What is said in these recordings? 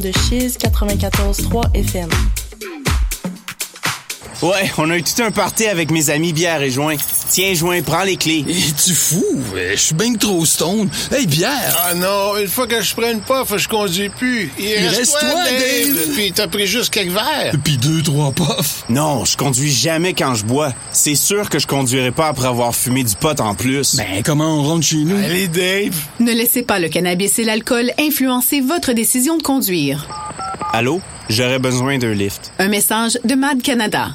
de Chiz 94.3 FM. Ouais, on a eu tout un party avec mes amis bière et joint. Tiens, joint, prends les clés. Et tu fou? Je suis bien trop stone. Hey, bière! Ah non, une fois que je prends une puff, je conduis plus. Il, reste toi, Dave? Puis t'as pris juste quelques verres. Puis deux, trois puffs. Non, je conduis jamais quand je bois. C'est sûr que je conduirai pas après avoir fumé du pot en plus. Ben, comment on rentre chez nous? Allez, Dave. Ne laissez pas le cannabis et l'alcool influencer votre décision de conduire. Allô? J'aurais besoin d'un lift. Un message de Mad Canada.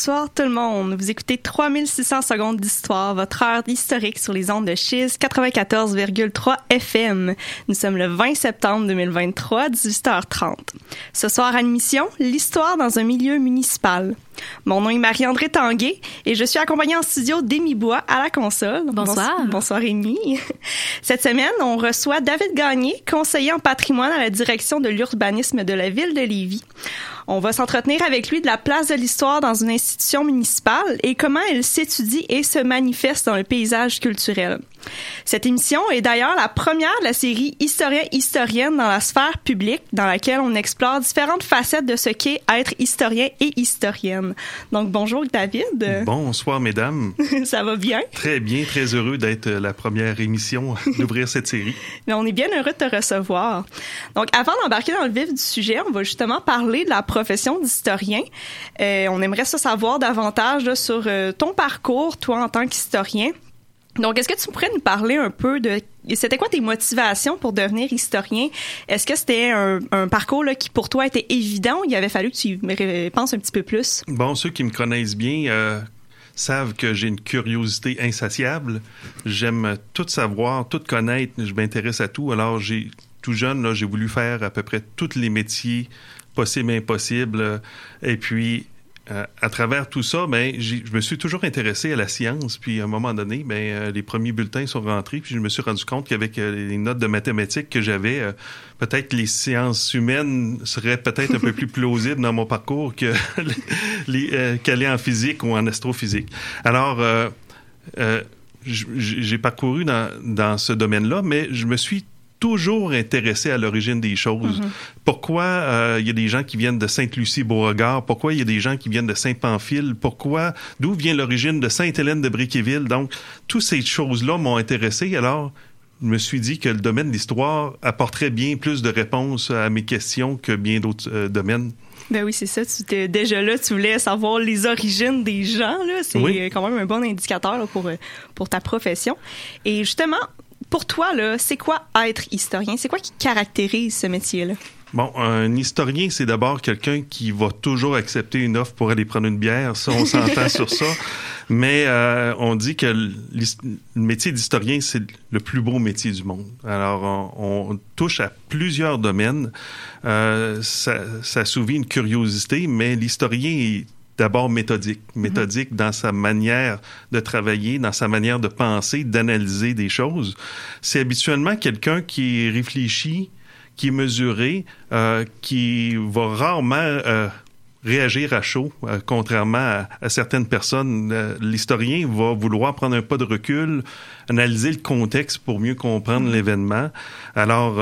Bonsoir tout le monde. Vous écoutez 3600 secondes d'histoire, votre heure d'historique sur les ondes de Chiz 94,3 FM. Nous sommes le 20 septembre 2023, 18h30. Ce soir à l'émission, l'histoire dans un milieu municipal. Mon nom est Marie-André Tanguay et je suis accompagnée en studio d'Émy Bois à la console. Bonsoir. Bonsoir Émy. Cette semaine, on reçoit David Gagné, conseiller en patrimoine à la direction de l'urbanisme de la ville de Lévis. On va s'entretenir avec lui de la place de l'histoire dans une institution municipale et comment elle s'étudie et se manifeste dans le paysage culturel. Cette émission est d'ailleurs la première de la série Historien-Historienne dans la sphère publique, dans laquelle on explore différentes facettes de ce qu'est être historien et historienne. Donc, bonjour David. Bonsoir mesdames. Ça va bien? Très bien, très heureux d'être la première émission d'ouvrir cette série. Mais on est bien heureux de te recevoir. Donc, avant d'embarquer dans le vif du sujet, on va justement parler de la profession d'historien. Euh, on aimerait ça savoir davantage là, sur euh, ton parcours, toi en tant qu'historien. Donc, est-ce que tu pourrais nous parler un peu de c'était quoi tes motivations pour devenir historien? Est-ce que c'était un, parcours là, qui pour toi était évident ou il avait fallu que tu penses un petit peu plus? Bon, ceux qui me connaissent bien euh, savent que j'ai une curiosité insatiable. J'aime tout savoir, tout connaître. Je m'intéresse à tout. Alors, j'ai tout jeune, j'ai voulu faire à peu près tous les métiers possibles et impossibles. Et puis, euh, à travers tout ça, ben, je me suis toujours intéressé à la science. Puis à un moment donné, ben, euh, les premiers bulletins sont rentrés. Puis je me suis rendu compte qu'avec euh, les notes de mathématiques que j'avais, peut-être les sciences humaines seraient peut-être un peu plus plausibles dans mon parcours que qu'aller en physique ou en astrophysique. Alors, j'ai parcouru dans, dans ce domaine-là, mais je me suis toujours intéressé à l'origine des choses. Mm-hmm. Pourquoi euh, il y a des gens qui viennent de Sainte-Lucie-Beauregard? Pourquoi il y a des gens qui viennent de Saint-Pamphile? Pourquoi? D'où vient l'origine de Sainte-Hélène de Briqueville? Donc, toutes ces choses-là m'ont intéressé. Alors, je me suis dit que le domaine de l'histoire apporterait bien plus de réponses à mes questions que bien d'autres euh, domaines. Ben oui, c'est ça. Tu étais déjà là, tu voulais savoir les origines des gens. C'est euh, quand même un bon indicateur là, pour, pour ta profession. Et justement, pour toi, là, c'est quoi être historien? C'est quoi qui caractérise ce métier-là? Bon, un historien, c'est d'abord quelqu'un qui va toujours accepter une offre pour aller prendre une bière. Ça, on s'entend sur ça. Mais euh, on dit que le métier d'historien, c'est le plus beau métier du monde. Alors, on, touche à plusieurs domaines. Euh, ça, ça assouvit une curiosité, mais l'historien est d'abord méthodique, méthodique dans sa manière de travailler, dans sa manière de penser, d'analyser des choses. C'est habituellement quelqu'un qui réfléchit, qui est mesuré, euh, qui va rarement euh, réagir à chaud, euh, contrairement à, certaines personnes. L'historien va vouloir prendre un pas de recul, analyser le contexte pour mieux comprendre mhm. l'événement. Alors,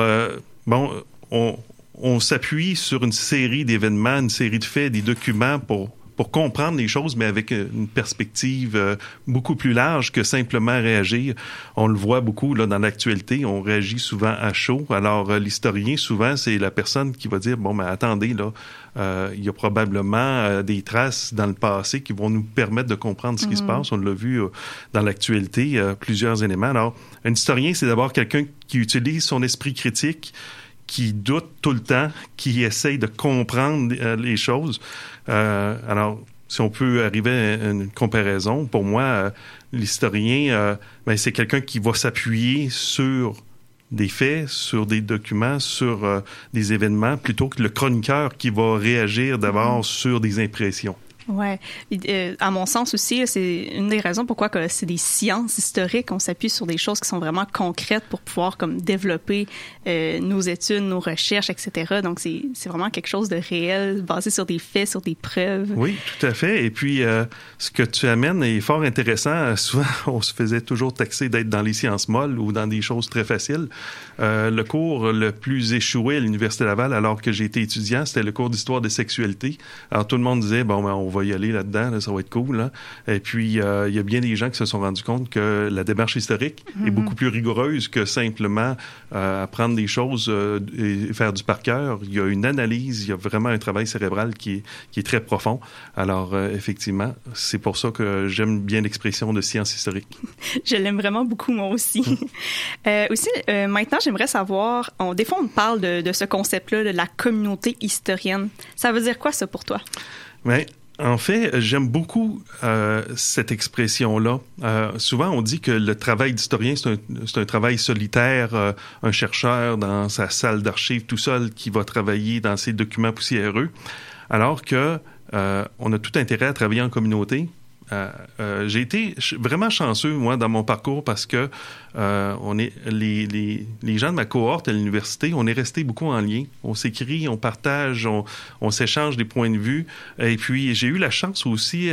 bon, on, on s'appuie sur une série d'événements, une série de faits, des documents pour pour comprendre les choses, mais avec une perspective euh, beaucoup plus large que simplement réagir. On le voit beaucoup là dans l'actualité, on réagit souvent à chaud. Alors euh, l'historien, souvent, c'est la personne qui va dire bon, mais attendez là, euh, il y a probablement des traces dans le passé qui vont nous permettre de comprendre ce qui se mhm. passe. On l'a vu dans l'actualité, plusieurs éléments. Alors, un historien, c'est d'abord quelqu'un qui utilise son esprit critique qui doutent tout le temps, qui essayent de comprendre euh, les choses. Euh, alors, si on peut arriver à une comparaison, pour moi, euh, l'historien, euh, ben, c'est quelqu'un qui va s'appuyer sur des faits, sur des documents, sur euh, des événements, plutôt que le chroniqueur qui va réagir d'abord sur des impressions. Ouais. Euh, à mon sens aussi, c'est une des raisons pourquoi c'est des sciences historiques. On s'appuie sur des choses qui sont vraiment concrètes pour pouvoir comme développer euh, nos études, nos recherches, etc. Donc c'est vraiment quelque chose de réel, basé sur des faits, sur des preuves. Oui, tout à fait. Et puis, euh, ce que tu amènes est fort intéressant. Euh, Souvent, on se faisait toujours taxer d'être dans les sciences molles ou dans des choses très faciles. Le cours le plus échoué à l'Université Laval, alors que été étudiant, c'était le cours d'histoire des sexualités. Alors, tout le monde disait, bon, ben, on va y aller là-dedans, là, ça va être cool. Là. Et puis, euh, il y a bien des gens qui se sont rendus compte que la démarche historique est beaucoup plus rigoureuse que simplement euh, apprendre des choses euh, et faire du par cœur. Il y a une analyse, il y a vraiment un travail cérébral qui est, qui est très profond. Alors, effectivement, c'est pour ça que j'aime bien l'expression de science historique. Je l'aime vraiment beaucoup, moi aussi. Euh, aussi, maintenant, j'aimerais savoir, on, des fois, on parle de, de ce concept-là, de la communauté historienne. Ça veut dire quoi, ça, pour toi? Mais en fait, j'aime beaucoup euh, cette expression-là. Euh, souvent, on dit que le travail d'historien, c'est un, un travail solitaire, euh, un chercheur dans sa salle d'archives tout seul qui va travailler dans ses documents poussiéreux, alors que euh, on a tout intérêt à travailler en communauté. Euh, euh, j'ai été vraiment chanceux moi dans mon parcours parce que euh, on est les, gens de ma cohorte à l'université, on est resté beaucoup en lien. On s'écrit, on partage, on, s'échange des points de vue. Et puis j'ai eu la chance aussi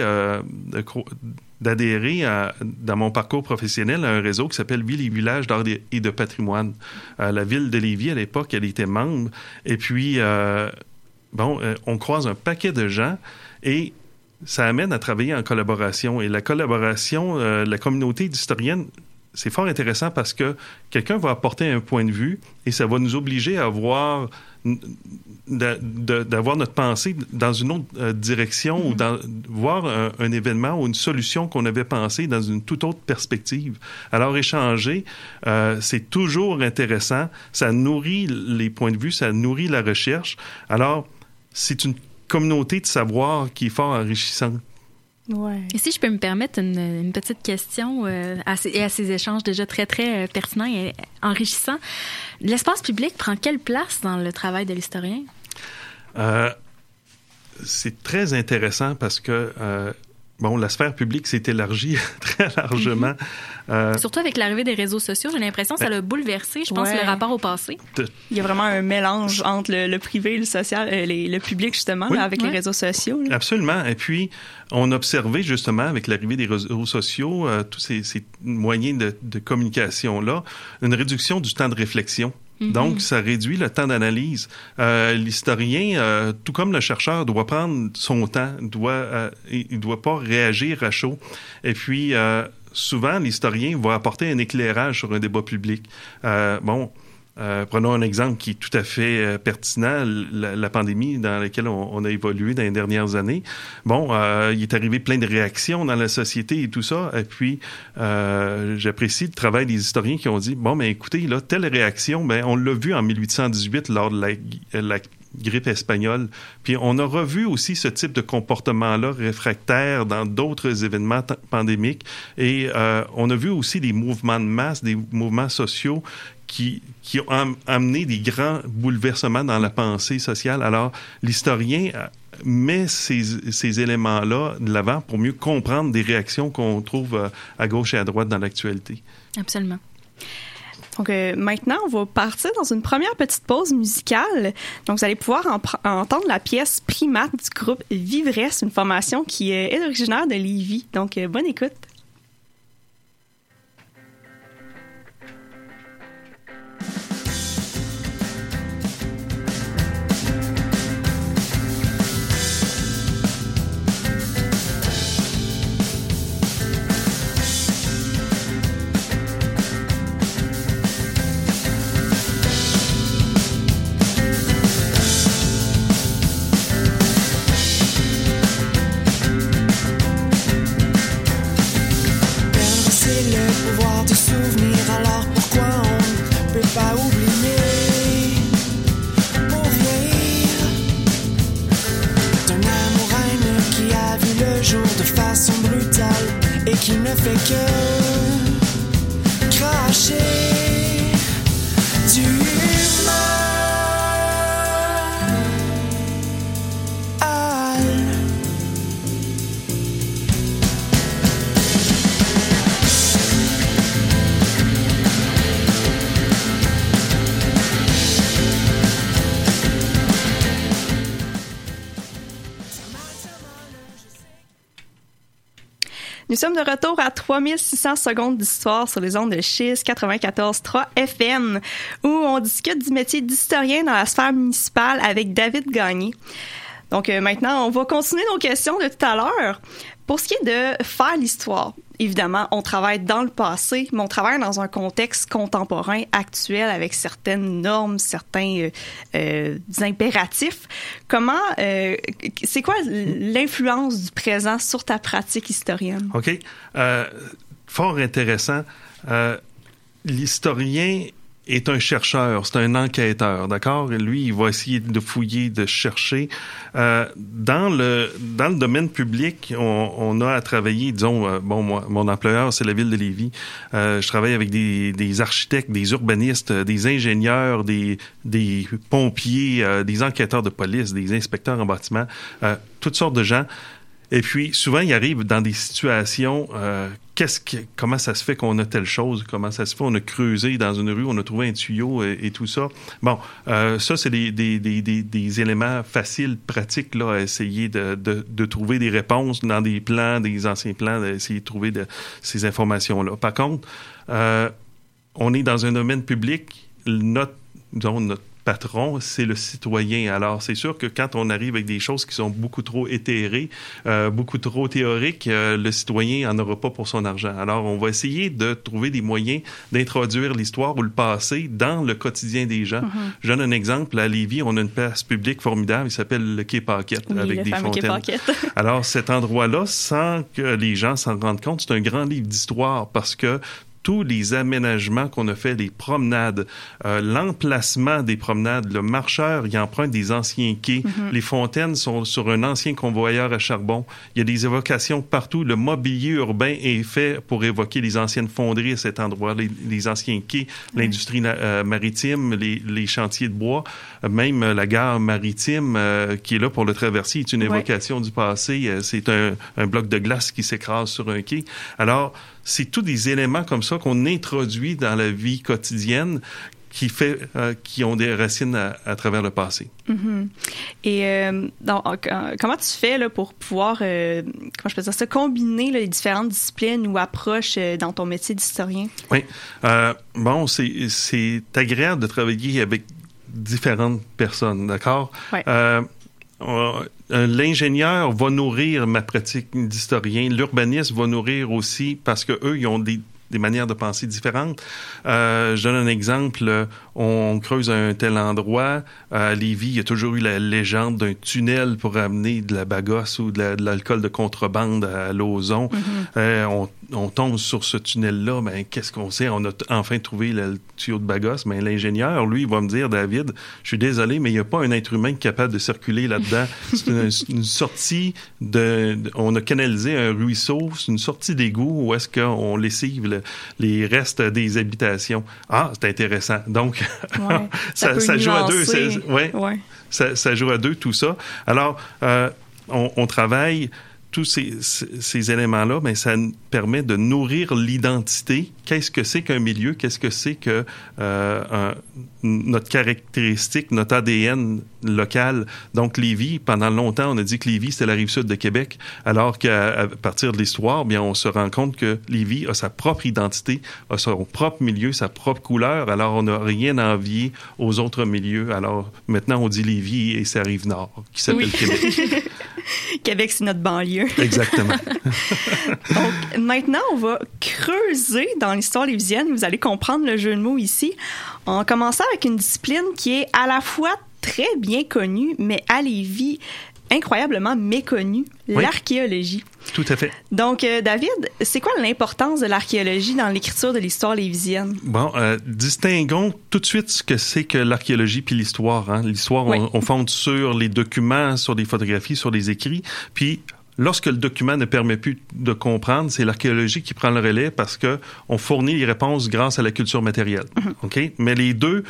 d'adhérer dans mon parcours professionnel à un réseau qui s'appelle Ville et Villages d'art et de patrimoine. La ville de Lévis, à l'époque, elle était membre. Et puis, bon, on croise un paquet de gens et ça amène à travailler en collaboration. Et la collaboration, euh, la communauté d'historiennes, c'est fort intéressant parce que quelqu'un va apporter un point de vue et ça va nous obliger à voir d'avoir notre pensée dans une autre euh, direction ou dans, voir un, un événement ou une solution qu'on avait pensé dans une toute autre perspective. Alors échanger, euh, c'est toujours intéressant, ça nourrit les points de vue, ça nourrit la recherche. Alors c'est une communauté de savoir qui est fort enrichissante. Ouais. Et si je peux me permettre une, une petite question euh, à, ces, et à ces échanges déjà très, très euh, pertinents et enrichissants, l'espace public prend quelle place dans le travail de l'historien? Euh, c'est très intéressant parce que euh, bon, la sphère publique s'est élargie très largement. Euh, Surtout avec l'arrivée des réseaux sociaux, j'ai l'impression que ça l'a bouleversé, je pense, Ouais. le rapport au passé. Il y a vraiment un mélange entre le, le privé et le social, euh, les- le public, justement, Oui. là, avec Ouais. les réseaux sociaux. là. Absolument. Et puis, on a observé justement avec l'arrivée des réseaux sociaux, euh, tous ces, ces moyens de, de communication-là, une réduction du temps de réflexion. Donc, ça réduit le temps d'analyse. Euh, L'historien, euh, tout comme le chercheur, doit prendre son temps, doit, euh, il il doit pas réagir à chaud. Et puis, euh, souvent, l'historien va apporter un éclairage sur un débat public. Euh, bon, euh, prenons un exemple qui est tout à fait euh, pertinent, la, pandémie dans laquelle on, a évolué dans les dernières années. Bon, euh, il est arrivé plein de réactions dans la société et tout ça. Et puis, euh, j'apprécie le travail des historiens qui ont dit, bon, mais écoutez, là, telle réaction, ben, on l'a vu en 1818 lors de la, la grippe espagnole. Puis on a revu aussi ce type de comportement-là réfractaire dans d'autres événements pandémiques. Et euh, on a vu aussi des mouvements de masse, des mouvements sociaux qui, ont am- amené des grands bouleversements dans la pensée sociale. Alors, l'historien euh, met ces, éléments-là de l'avant pour mieux comprendre des réactions qu'on trouve euh, à gauche et à droite dans l'actualité. Absolument. Donc euh, maintenant, on va partir dans une première petite pause musicale. Donc vous allez pouvoir entendre la pièce Primate du groupe Vivresse, une formation qui est originaire de Lévis. Donc bonne écoute. Sommes de retour à 3600 secondes d'histoire sur les ondes de Chiz 94.3 FM, où on discute du métier d'historien dans la sphère municipale avec David Gagné. Donc euh, maintenant, on va continuer nos questions de tout à l'heure. Pour ce qui est de faire l'histoire, évidemment, on travaille dans le passé, mais on travaille dans un contexte contemporain, actuel, avec certaines normes, certains euh, euh, impératifs. Comment, euh, c'est quoi l'influence du présent sur ta pratique historienne? OK. Fort intéressant. L'historien est un chercheur, c'est un enquêteur, d'accord? Lui, il va essayer de fouiller, de chercher. Euh, dans le dans le domaine public, on, on a à travailler, disons, euh, bon, moi, mon employeur, c'est la ville de Lévis. Euh, je travaille avec des, des architectes, des urbanistes, euh, des ingénieurs, des, des pompiers, euh, des enquêteurs de police, des inspecteurs en bâtiment, toutes sortes de gens. Et puis, souvent, il arrive dans des situations, euh, qu'est-ce que, comment ça se fait qu'on a telle chose, comment ça se fait, on a creusé dans une rue, on a trouvé un tuyau et, et tout ça. Bon, euh, ça, c'est des, des, des, des, des éléments faciles, pratiques, là, à essayer de, de, de trouver des réponses dans des plans, des anciens plans, d'essayer de trouver de, ces informations-là. Par contre, euh, on est dans un domaine public, notre, disons, notre patron, c'est le citoyen. Alors, c'est sûr que quand on arrive avec des choses qui sont beaucoup trop éthérées, euh, beaucoup trop théoriques, euh, le citoyen en aura pas pour son argent. Alors, on va essayer de trouver des moyens d'introduire l'histoire ou le passé dans le quotidien des gens. Je donne un exemple. À Lévis, on a une place publique formidable. Il s'appelle le Quai Paquette, Oui, avec le des fontaines. Alors, cet endroit-là, sans que les gens s'en rendent compte, c'est un grand livre d'histoire parce que tous les aménagements qu'on a fait, les promenades, euh, l'emplacement des promenades, le marcheur, il emprunte des anciens quais. Les fontaines sont sur un ancien convoyeur à charbon. Il y a des évocations partout. Le mobilier urbain est fait pour évoquer les anciennes fonderies à cet endroit, les, les anciens quais, l'industrie na- euh, maritime, les, les chantiers de bois, même euh, la gare maritime euh, qui est là pour le traversier est une Ouais. évocation du passé. C'est un, un bloc de glace qui s'écrase sur un quai. Alors, c'est tous des éléments comme ça qu'on introduit dans la vie quotidienne qui fait euh, qui ont des racines à, à travers le passé. Et euh, donc, euh, comment tu fais là, pour pouvoir, euh, comment je peux dire ça, combiner là, les différentes disciplines ou approches dans ton métier d'historien? Oui. Bon, c'est agréable de travailler avec différentes personnes, d'accord? Ouais. Euh, L'ingénieur va nourrir ma pratique d'historien. L'urbaniste va nourrir aussi parce que eux, ils ont des des manières de penser différentes. Euh, je donne un exemple. On creuse un tel endroit. À Lévis, il y a toujours eu la légende d'un tunnel pour amener de la bagosse ou de la- de l'alcool de, contrebande à l'ozon. Euh, on, on tombe sur ce tunnel-là. Ben, qu'est-ce qu'on sait? On a enfin trouvé le, le tuyau de bagosse. Mais l'ingénieur, lui, il va me dire, David, je suis désolé, mais il n'y a pas un être humain capable de circuler là-dedans. C'est une, une sortie de, de- On a canalisé un ruisseau. C'est une sortie d'égout où est-ce qu'on lessive le- les restes des habitations. Ah, c'est intéressant. Donc, Ouais. Ça ça, peut ça joue à deux. ouais Ouais. ça, ça joue à deux, tout ça. Alors, euh, on, on travaille tous ces, ces, ces éléments-là, mais ça nous permet de nourrir l'identité. Qu'est-ce que c'est qu'un milieu? Qu'est-ce que c'est que euh, un- notre caractéristique, notre ADN local? Donc, Lévis, pendant longtemps, on a dit que Lévis, c'était la rive sud de Québec, alors qu'à partir de l'histoire, bien, on se rend compte que Lévis a sa propre identité, a son propre milieu, sa propre couleur. Alors, on n'a rien à envier aux autres milieux. Alors, maintenant, on dit Lévis et sa rive nord, qui s'appelle Oui. Québec. Québec, c'est notre banlieue. Exactement. Donc, maintenant, on va creuser dans l'histoire lévisienne. Vous allez comprendre le jeu de mots ici. En commençant avec une discipline qui est à la fois très bien connue, mais à Lévis, incroyablement méconnue, Oui. l'archéologie. Tout à fait. Donc, euh, David, c'est quoi l'importance de l'archéologie dans l'écriture de l'histoire lévisienne? Bon, euh, distinguons tout de suite ce que c'est que l'archéologie puis l'histoire. Hein. L'histoire, Oui. on, on fonde sur les documents, sur des photographies, sur des écrits, puis lorsque le document ne permet plus de comprendre, c'est l'archéologie qui prend le relais parce que on fournit les réponses grâce à la culture matérielle. OK? Mais les deux,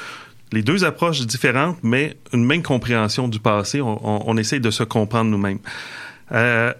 les deux approches différentes, mais une même compréhension du passé. On, on, on essaie de se comprendre nous-mêmes. Euh,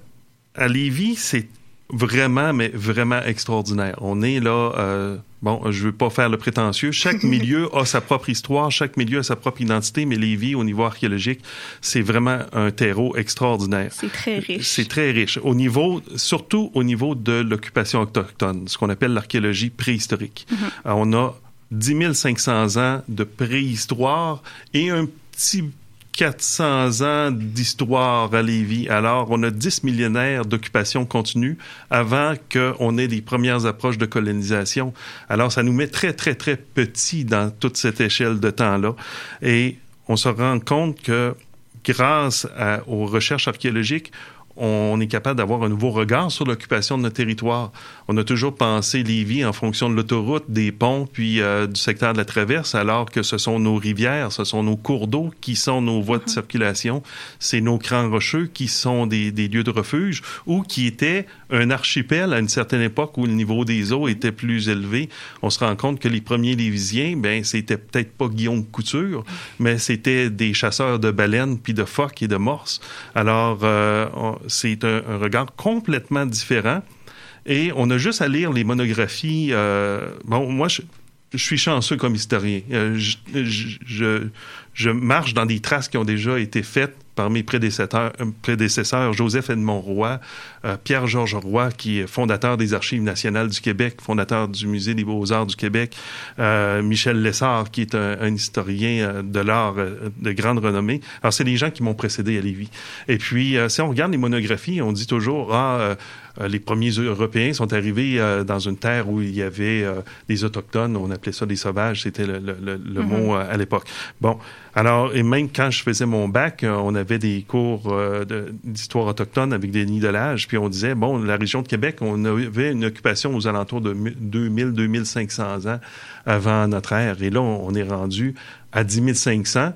à Lévis, c'est vraiment, mais vraiment extraordinaire. On est là, euh, bon, je veux pas faire le prétentieux. Chaque milieu a sa propre histoire, chaque milieu a sa propre identité, mais Lévis, au niveau archéologique, c'est vraiment un terreau extraordinaire. C'est très riche. C'est très riche. Au niveau, surtout au niveau de l'occupation autochtone, ce qu'on appelle l'archéologie préhistorique. Mhm. Euh, on a 10 500 ans de préhistoire et un petit 400 ans d'histoire à Lévis. Alors, on a 10 millénaires d'occupation continue avant qu'on ait les premières approches de colonisation. Alors, ça nous met très, très, très petits dans toute cette échelle de temps-là. Et on se rend compte que grâce aux recherches archéologiques, on est capable d'avoir un nouveau regard sur l'occupation de notre territoire. On a toujours pensé Lévis en fonction de l'autoroute, des ponts, puis euh, du secteur de la traverse, alors que ce sont nos rivières, ce sont nos cours d'eau qui sont nos voies de circulation, c'est nos crans rocheux qui sont des, des, lieux de refuge ou qui étaient un archipel à une certaine époque où le niveau des eaux était plus élevé. On se rend compte que les premiers Lévisiens, ben c'était peut-être pas Guillaume Couture, mais c'était des chasseurs de baleines, puis de phoques et de morses. Alors, euh, on, c'est un, regard complètement différent. Et on a juste à lire les monographies. Euh, bon, moi, je, je, suis chanceux comme historien. Euh, je, je, je, marche dans des traces qui ont déjà été faites par mes prédécesseurs, prédécesseurs Joseph Edmond Roy, euh, Pierre-Georges Roy, qui est fondateur des Archives nationales du Québec, fondateur du Musée des beaux-arts du Québec, euh, Michel Lessard, qui est un, historien de l'art de grande renommée. Alors, c'est les gens qui m'ont précédé à Lévis. Et puis, euh, si on regarde les monographies, on dit toujours, ah, euh, les premiers Européens sont arrivés euh, dans une terre où il y avait euh, des autochtones, on appelait ça des sauvages, c'était le, le, le, le mm -hmm. mot à l'époque. Bon, alors, et même quand je faisais mon bac, on avait des cours d'histoire autochtone avec des nids de l'âge, puis on disait, bon, la région de Québec, on avait une occupation aux alentours de 2000-2500 ans avant notre ère, et là, on est rendu à 10 500.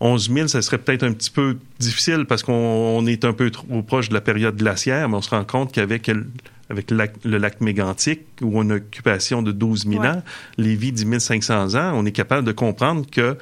11 000, ça serait peut-être un petit peu difficile parce qu'on est un peu trop proche de la période glaciaire, mais on se rend compte qu'avec avec le lac, le lac mégantique, où on a une occupation de 12 000 ouais. ans, Lévis 10 500 ans, on est capable de comprendre que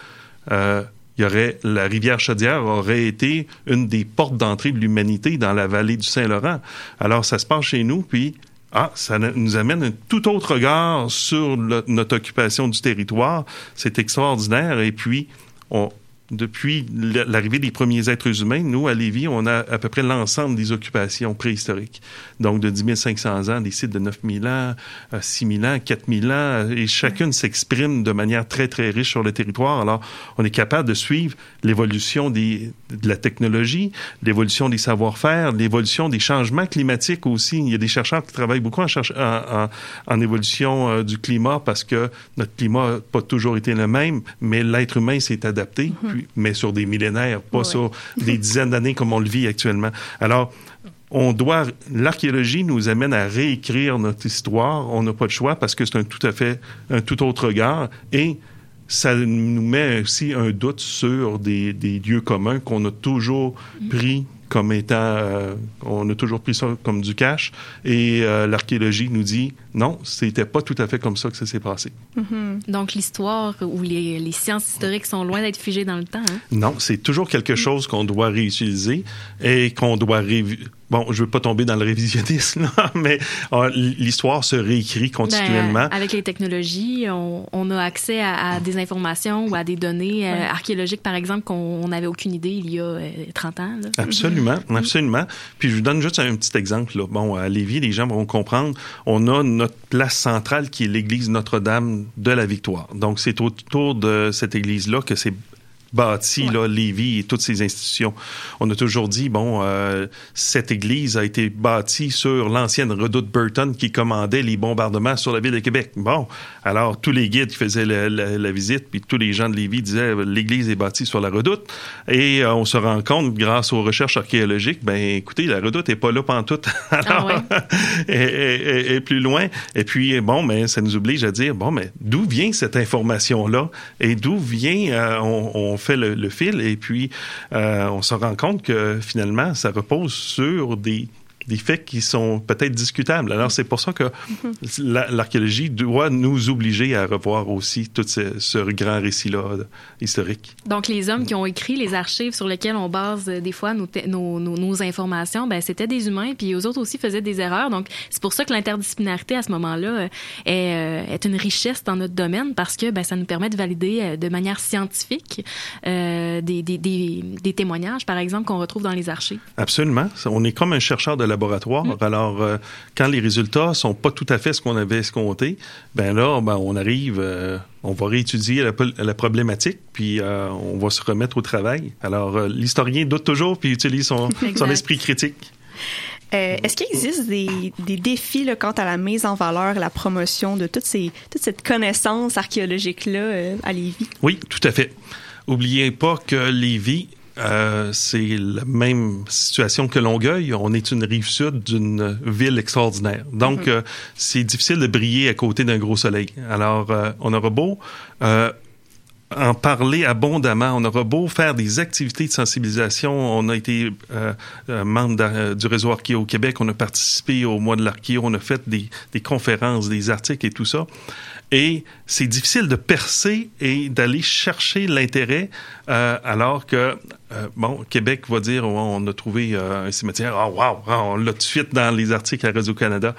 euh, y aurait la rivière Chaudière aurait été une des portes d'entrée de l'humanité dans la vallée du Saint-Laurent. Alors ça se passe chez nous, puis ah, ça nous amène un tout autre regard sur le, notre occupation du territoire. C'est extraordinaire. Et puis, on, depuis l'arrivée des premiers êtres humains, nous, à Lévis, on a à peu près l'ensemble des occupations préhistoriques. Donc, de 10 500 ans, des sites de 9 000 ans, 6 000 ans, 4 000 ans, et chacune s'exprime de manière très, très riche sur le territoire. Alors, on est capable de suivre l'évolution de la technologie, l'évolution des savoir-faire, l'évolution des changements climatiques aussi. Il y a des chercheurs qui travaillent beaucoup en, cherche, en, en, en évolution euh, du climat parce que notre climat n'a pas toujours été le même, mais l'être humain s'est adapté. Mm mais sur des millénaires, pas ouais. sur des dizaines d'années comme on le vit actuellement. Alors, on doit, l'archéologie nous amène à réécrire notre histoire. On n'a pas de choix parce que c'est un tout à fait, un tout autre regard et ça nous met aussi un doute sur des, des lieux communs qu'on a toujours pris comme étant, euh, on a toujours pris ça comme du cash, et euh, l'archéologie nous dit non, c'était pas tout à fait comme ça que ça s'est passé. Mm -hmm. Donc l'histoire ou les, les, sciences historiques sont loin d'être figées dans le temps. Hein? Non, c'est toujours quelque chose qu'on doit réutiliser et qu'on doit réviser bon, je veux pas tomber dans le révisionnisme, là, mais euh, l'histoire se réécrit continuellement. Ben, avec les technologies, on, on a accès à, à, des informations ou à des données ouais. euh, archéologiques, par exemple, qu'on n'avait aucune idée il y a euh, 30 ans. Là. Absolument, mm -hmm. absolument. Puis je vous donne juste un petit exemple. Là. Bon, à Lévis, les gens vont comprendre, on a notre place centrale qui est l'église Notre-Dame de la Victoire. Donc, c'est autour de cette église-là que c'est bâti, ouais. là, Lévis et toutes ces institutions. On a toujours dit, bon, euh, cette église a été bâtie sur l'ancienne redoute Burton qui commandait les bombardements sur la ville de Québec. Bon, alors tous les guides qui faisaient la, la, la visite, puis tous les gens de Lévis disaient, l'église est bâtie sur la redoute. Et euh, on se rend compte, grâce aux recherches archéologiques, ben écoutez, la redoute est pas là pantoute. alors, ah ouais. et, et, et, plus loin. Et puis, bon, mais ça nous oblige à dire, bon, mais d'où vient cette information-là? Et d'où vient, euh, on, on fait le, fil et puis euh, on se rend compte que finalement, ça repose sur des des faits qui sont peut-être discutables. Alors, c'est pour ça que l'archéologie doit nous obliger à revoir aussi tout ce, ce grand récit-là historique. Donc, les hommes qui ont écrit les archives sur lesquelles on base euh, des fois nos, nos, nos, nos, informations, ben, c'était des humains, puis eux autres aussi faisaient des erreurs. Donc, c'est pour ça que l'interdisciplinarité à ce moment-là euh, est, euh, est, une richesse dans notre domaine parce que ben, ça nous permet de valider de manière scientifique euh, des, des, des, des, témoignages, par exemple, qu'on retrouve dans les archives. Absolument. On est comme un chercheur de laboratoire. Mm. Alors, euh, quand les résultats sont pas tout à fait ce qu'on avait escompté, ben là, ben, on arrive, euh, on va réétudier la, la problématique, puis euh, on va se remettre au travail. Alors, l'historien doute toujours, puis utilise son, son esprit critique. Euh, Est-ce qu'il existe des, des défis là, quant à la mise en valeur, la promotion de toutes ces, toute cette connaissance archéologique-là euh, à Lévis? Oui, tout à fait. Oubliez pas que Lévis, euh, c'est la même situation que Longueuil. On est une rive sud d'une ville extraordinaire. Donc, mm -hmm. euh, c'est difficile de briller à côté d'un gros soleil. Alors, euh, on aura beau en parler abondamment. On aura beau faire des activités de sensibilisation. On a été euh, membre du réseau Archéo au Québec. On a participé au mois de l'Archéo. On a fait des, des, conférences, des articles et tout ça. Et c'est difficile de percer et d'aller chercher l'intérêt euh, alors que, euh, bon, Québec va dire, on a trouvé euh, un cimetière. Oh, wow! On l'a tout de suite dans les articles à Radio-Canada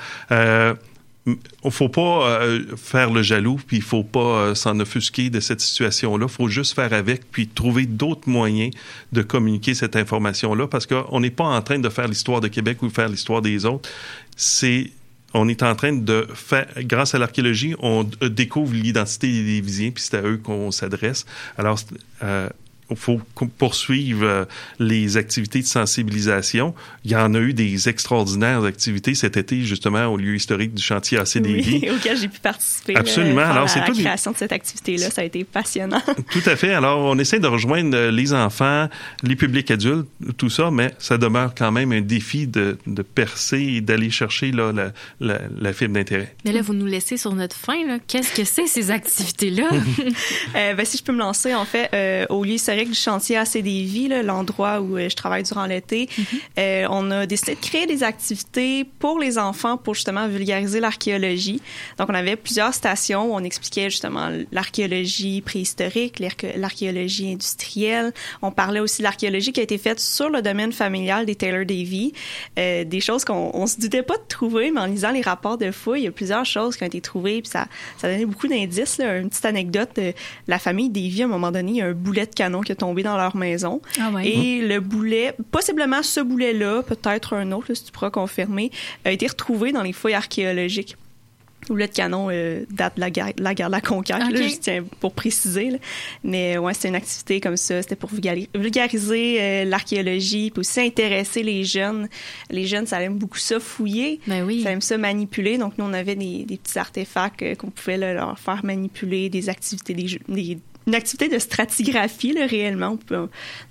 il faut pas euh, faire le jaloux, puis il faut pas euh, s'en offusquer de cette situation-là. Il faut juste faire avec, puis trouver d'autres moyens de communiquer cette information-là, parce qu'on n'est pas en train de faire l'histoire de Québec ou faire l'histoire des autres. C'est on est en train de faire, grâce à l'archéologie, on découvre l'identité des Lévisiens, puis c'est à eux qu'on s'adresse. Alors, euh, faut poursuivre les activités de sensibilisation. Il y en a eu des extraordinaires activités cet été, justement, au lieu historique du chantier AC Lévis. Oui, auquel j'ai pu participer. Absolument. Là, Alors, c'est la création de cette activité-là, ça a été passionnant. Tout à fait. Alors, on essaie de rejoindre les enfants, les publics adultes, tout ça, mais ça demeure quand même un défi de, de percer et d'aller chercher là, la, la, la fibre d'intérêt. Mais là, vous nous laissez sur notre fin. Qu'est-ce que c'est, ces activités-là? euh, ben, si je peux me lancer, en fait, euh, au lieu historique du chantier AC Lévis, l'endroit où euh, je travaille durant l'été, mm -hmm. euh, on a décidé de créer des activités pour les enfants pour justement vulgariser l'archéologie. Donc, on avait plusieurs stations où on expliquait justement l'archéologie préhistorique, l'archéologie industrielle. On parlait aussi de l'archéologie qui a été faite sur le domaine familial des Taylor Davy, euh, des choses qu'on se doutait pas de trouver, mais en lisant les rapports de fouilles, il y a plusieurs choses qui ont été trouvées, puis ça, ça donnait beaucoup d'indices. Une petite anecdote, de la famille Davy, à un moment donné, il y a un boulet de canon qui est tombé dans leur maison. Ah ouais. Et mmh. le boulet, possiblement ce boulet-là, peut-être un autre, si tu pourras confirmer, a été retrouvé dans les fouilles archéologiques. Le boulet de canon euh, date de la guerre, la guerre de la conquête, okay. là, je tiens pour préciser. Là. Mais ouais, c'était une activité comme ça. C'était pour vulgariser euh, l'archéologie, puis aussi intéresser les jeunes. Les jeunes, ça aime beaucoup ça fouiller, ben oui. ça aime ça manipuler. Donc nous, on avait des, des petits artefacts euh, qu'on pouvait là, leur faire manipuler, des activités, des, des une activité de stratigraphie là, réellement.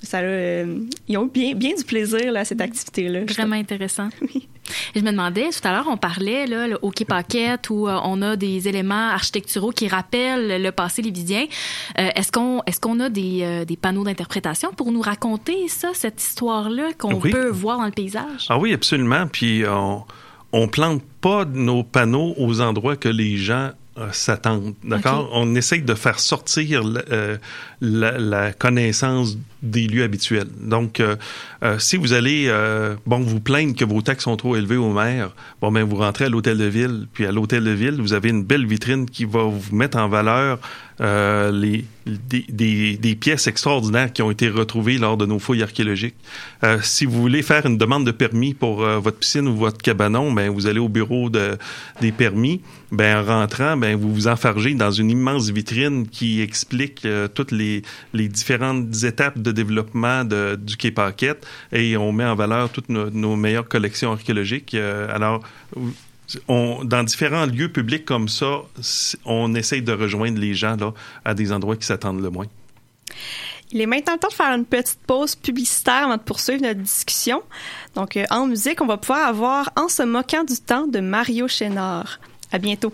Ça, euh, ils ont eu bien, bien du plaisir là, à cette activité-là. Vraiment intéressant. Oui. Je me demandais, tout à l'heure, on parlait là, au Quai Paquette où euh, on a des éléments architecturaux qui rappellent le passé lévisien. Euh, est-ce qu'on est-ce qu'on a des, euh, des panneaux d'interprétation pour nous raconter ça, cette histoire-là qu'on oui. peut voir dans le paysage? Ah oui, absolument. Puis on, on plante pas nos panneaux aux endroits que les gens s'attendent. D'accord? Okay. On essaye de faire sortir euh, la, la, connaissance des lieux habituels. Donc, euh, euh, si vous allez, euh, bon, vous plaindre que vos taxes sont trop élevées au maire, bon, ben, vous rentrez à l'hôtel de ville, puis à l'hôtel de ville, vous avez une belle vitrine qui va vous mettre en valeur les, des, des, des, pièces extraordinaires qui ont été retrouvées lors de nos fouilles archéologiques. si vous voulez faire une demande de permis pour votre piscine ou votre cabanon, ben, vous allez au bureau de, des permis, ben, en rentrant, ben, vous vous enfargez dans une immense vitrine qui explique toutes les, les différentes étapes de développement de, du Quai Paquette et on met en valeur toutes nos, meilleures collections archéologiques. Euh, alors, dans différents lieux publics comme ça, on essaye de rejoindre les gens là, à des endroits qui s'attendent le moins. Il est maintenant temps de faire une petite pause publicitaire avant de poursuivre notre discussion. Donc, euh, en musique, on va pouvoir avoir En se moquant du temps de Mario Chénard. À bientôt.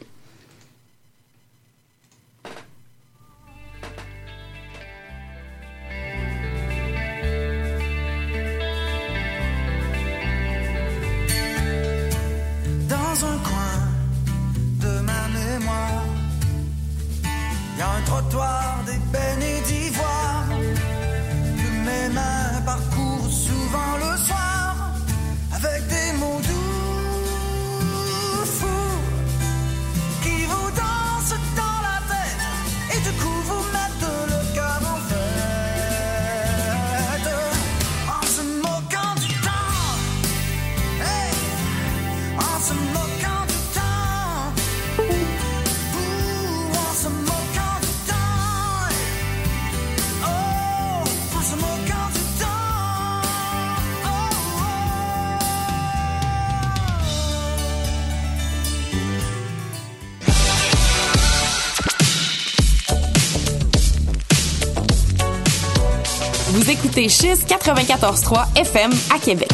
Écoutez Chiz 94.3 FM à Québec.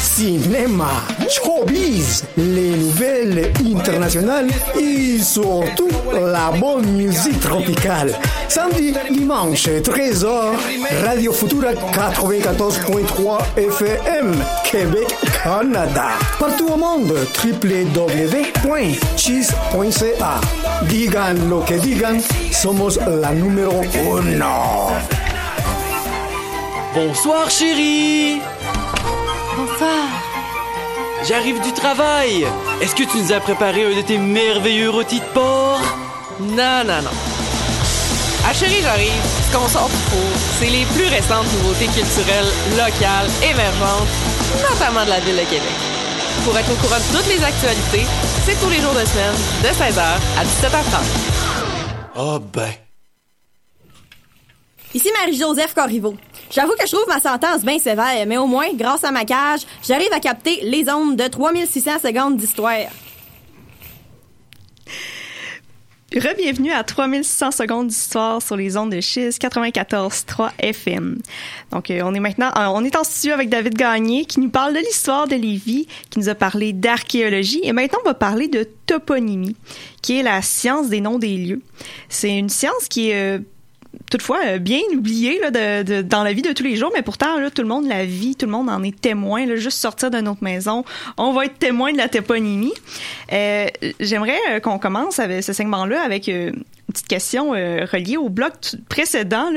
Cinéma, showbiz, les nouvelles internationales et surtout la bonne musique tropicale. Samedi, dimanche, 13h, Radio Futura 94.3 FM, Québec, Canada. Partout au monde, www.cheese.ca. Digan lo que digan, somos la numéro uno. Bonsoir chérie Bonsoir. J'arrive du travail Est-ce que tu nous as préparé un de tes merveilleux rôtis de porc? Non, non, non. Ah chérie, j'arrive. Ce qu'on sort du four, c'est les plus récentes nouveautés culturelles, locales, émergentes, notamment de la ville de Québec. Pour être au courant de toutes les actualités, c'est tous les jours de semaine, de 16h à 17h30. Oh ben. Ici Marie-Joseph Corriveau. J'avoue que je trouve ma sentence bien sévère, mais au moins, grâce à ma cage, j'arrive à capter les ondes de 3600 secondes d'histoire. Re-bienvenue à 3600 secondes d'histoire sur les ondes de Chiz 94.3 FM. Donc, euh, on est maintenant, on est en studio avec David Gagné qui nous parle de l'histoire de Lévis, qui nous a parlé d'archéologie et maintenant on va parler de toponymie, qui est la science des noms des lieux. C'est une science qui est euh, toutefois euh, bien oublié là, de, dans la vie de tous les jours, mais pourtant là, tout le monde la vit, tout le monde en est témoin. Là, juste sortir de notre maison, on va être témoin de la toponymie. Euh, J'aimerais euh, qu'on commence avec ce segment-là avec une petite question reliée au bloc précédent.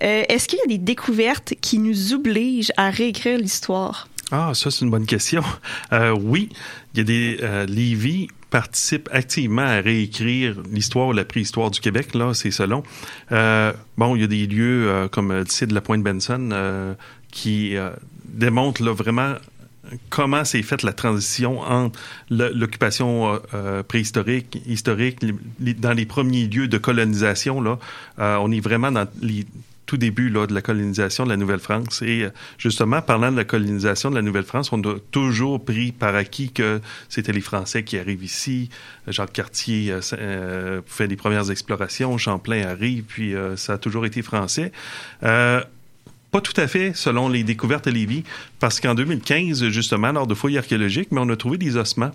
Est-ce qu'il y a des découvertes qui nous obligent à réécrire l'histoire? Ah, ça, c'est une bonne question. Oui, il y a des... Lévis participe activement à réécrire l'histoire ou la préhistoire du Québec, là, c'est selon. Euh, bon, il y a des lieux euh, comme le site de la Pointe-Benson euh, qui euh, démontrent là, vraiment comment s'est faite la transition entre l'occupation euh, euh, préhistorique, historique, dans les premiers lieux de colonisation. Là, Euh, on est vraiment dans les tout début là, de la colonisation de la Nouvelle-France. Et euh, justement, parlant de la colonisation de la Nouvelle-France, on a toujours pris par acquis que c'était les Français qui arrivent ici. Jacques Cartier euh, euh, fait les premières explorations, Champlain arrive, puis ça a toujours été français. Euh, pas tout à fait, selon les découvertes à Lévis, parce qu'en 2015, justement, lors de fouilles archéologiques, mais on a trouvé des ossements.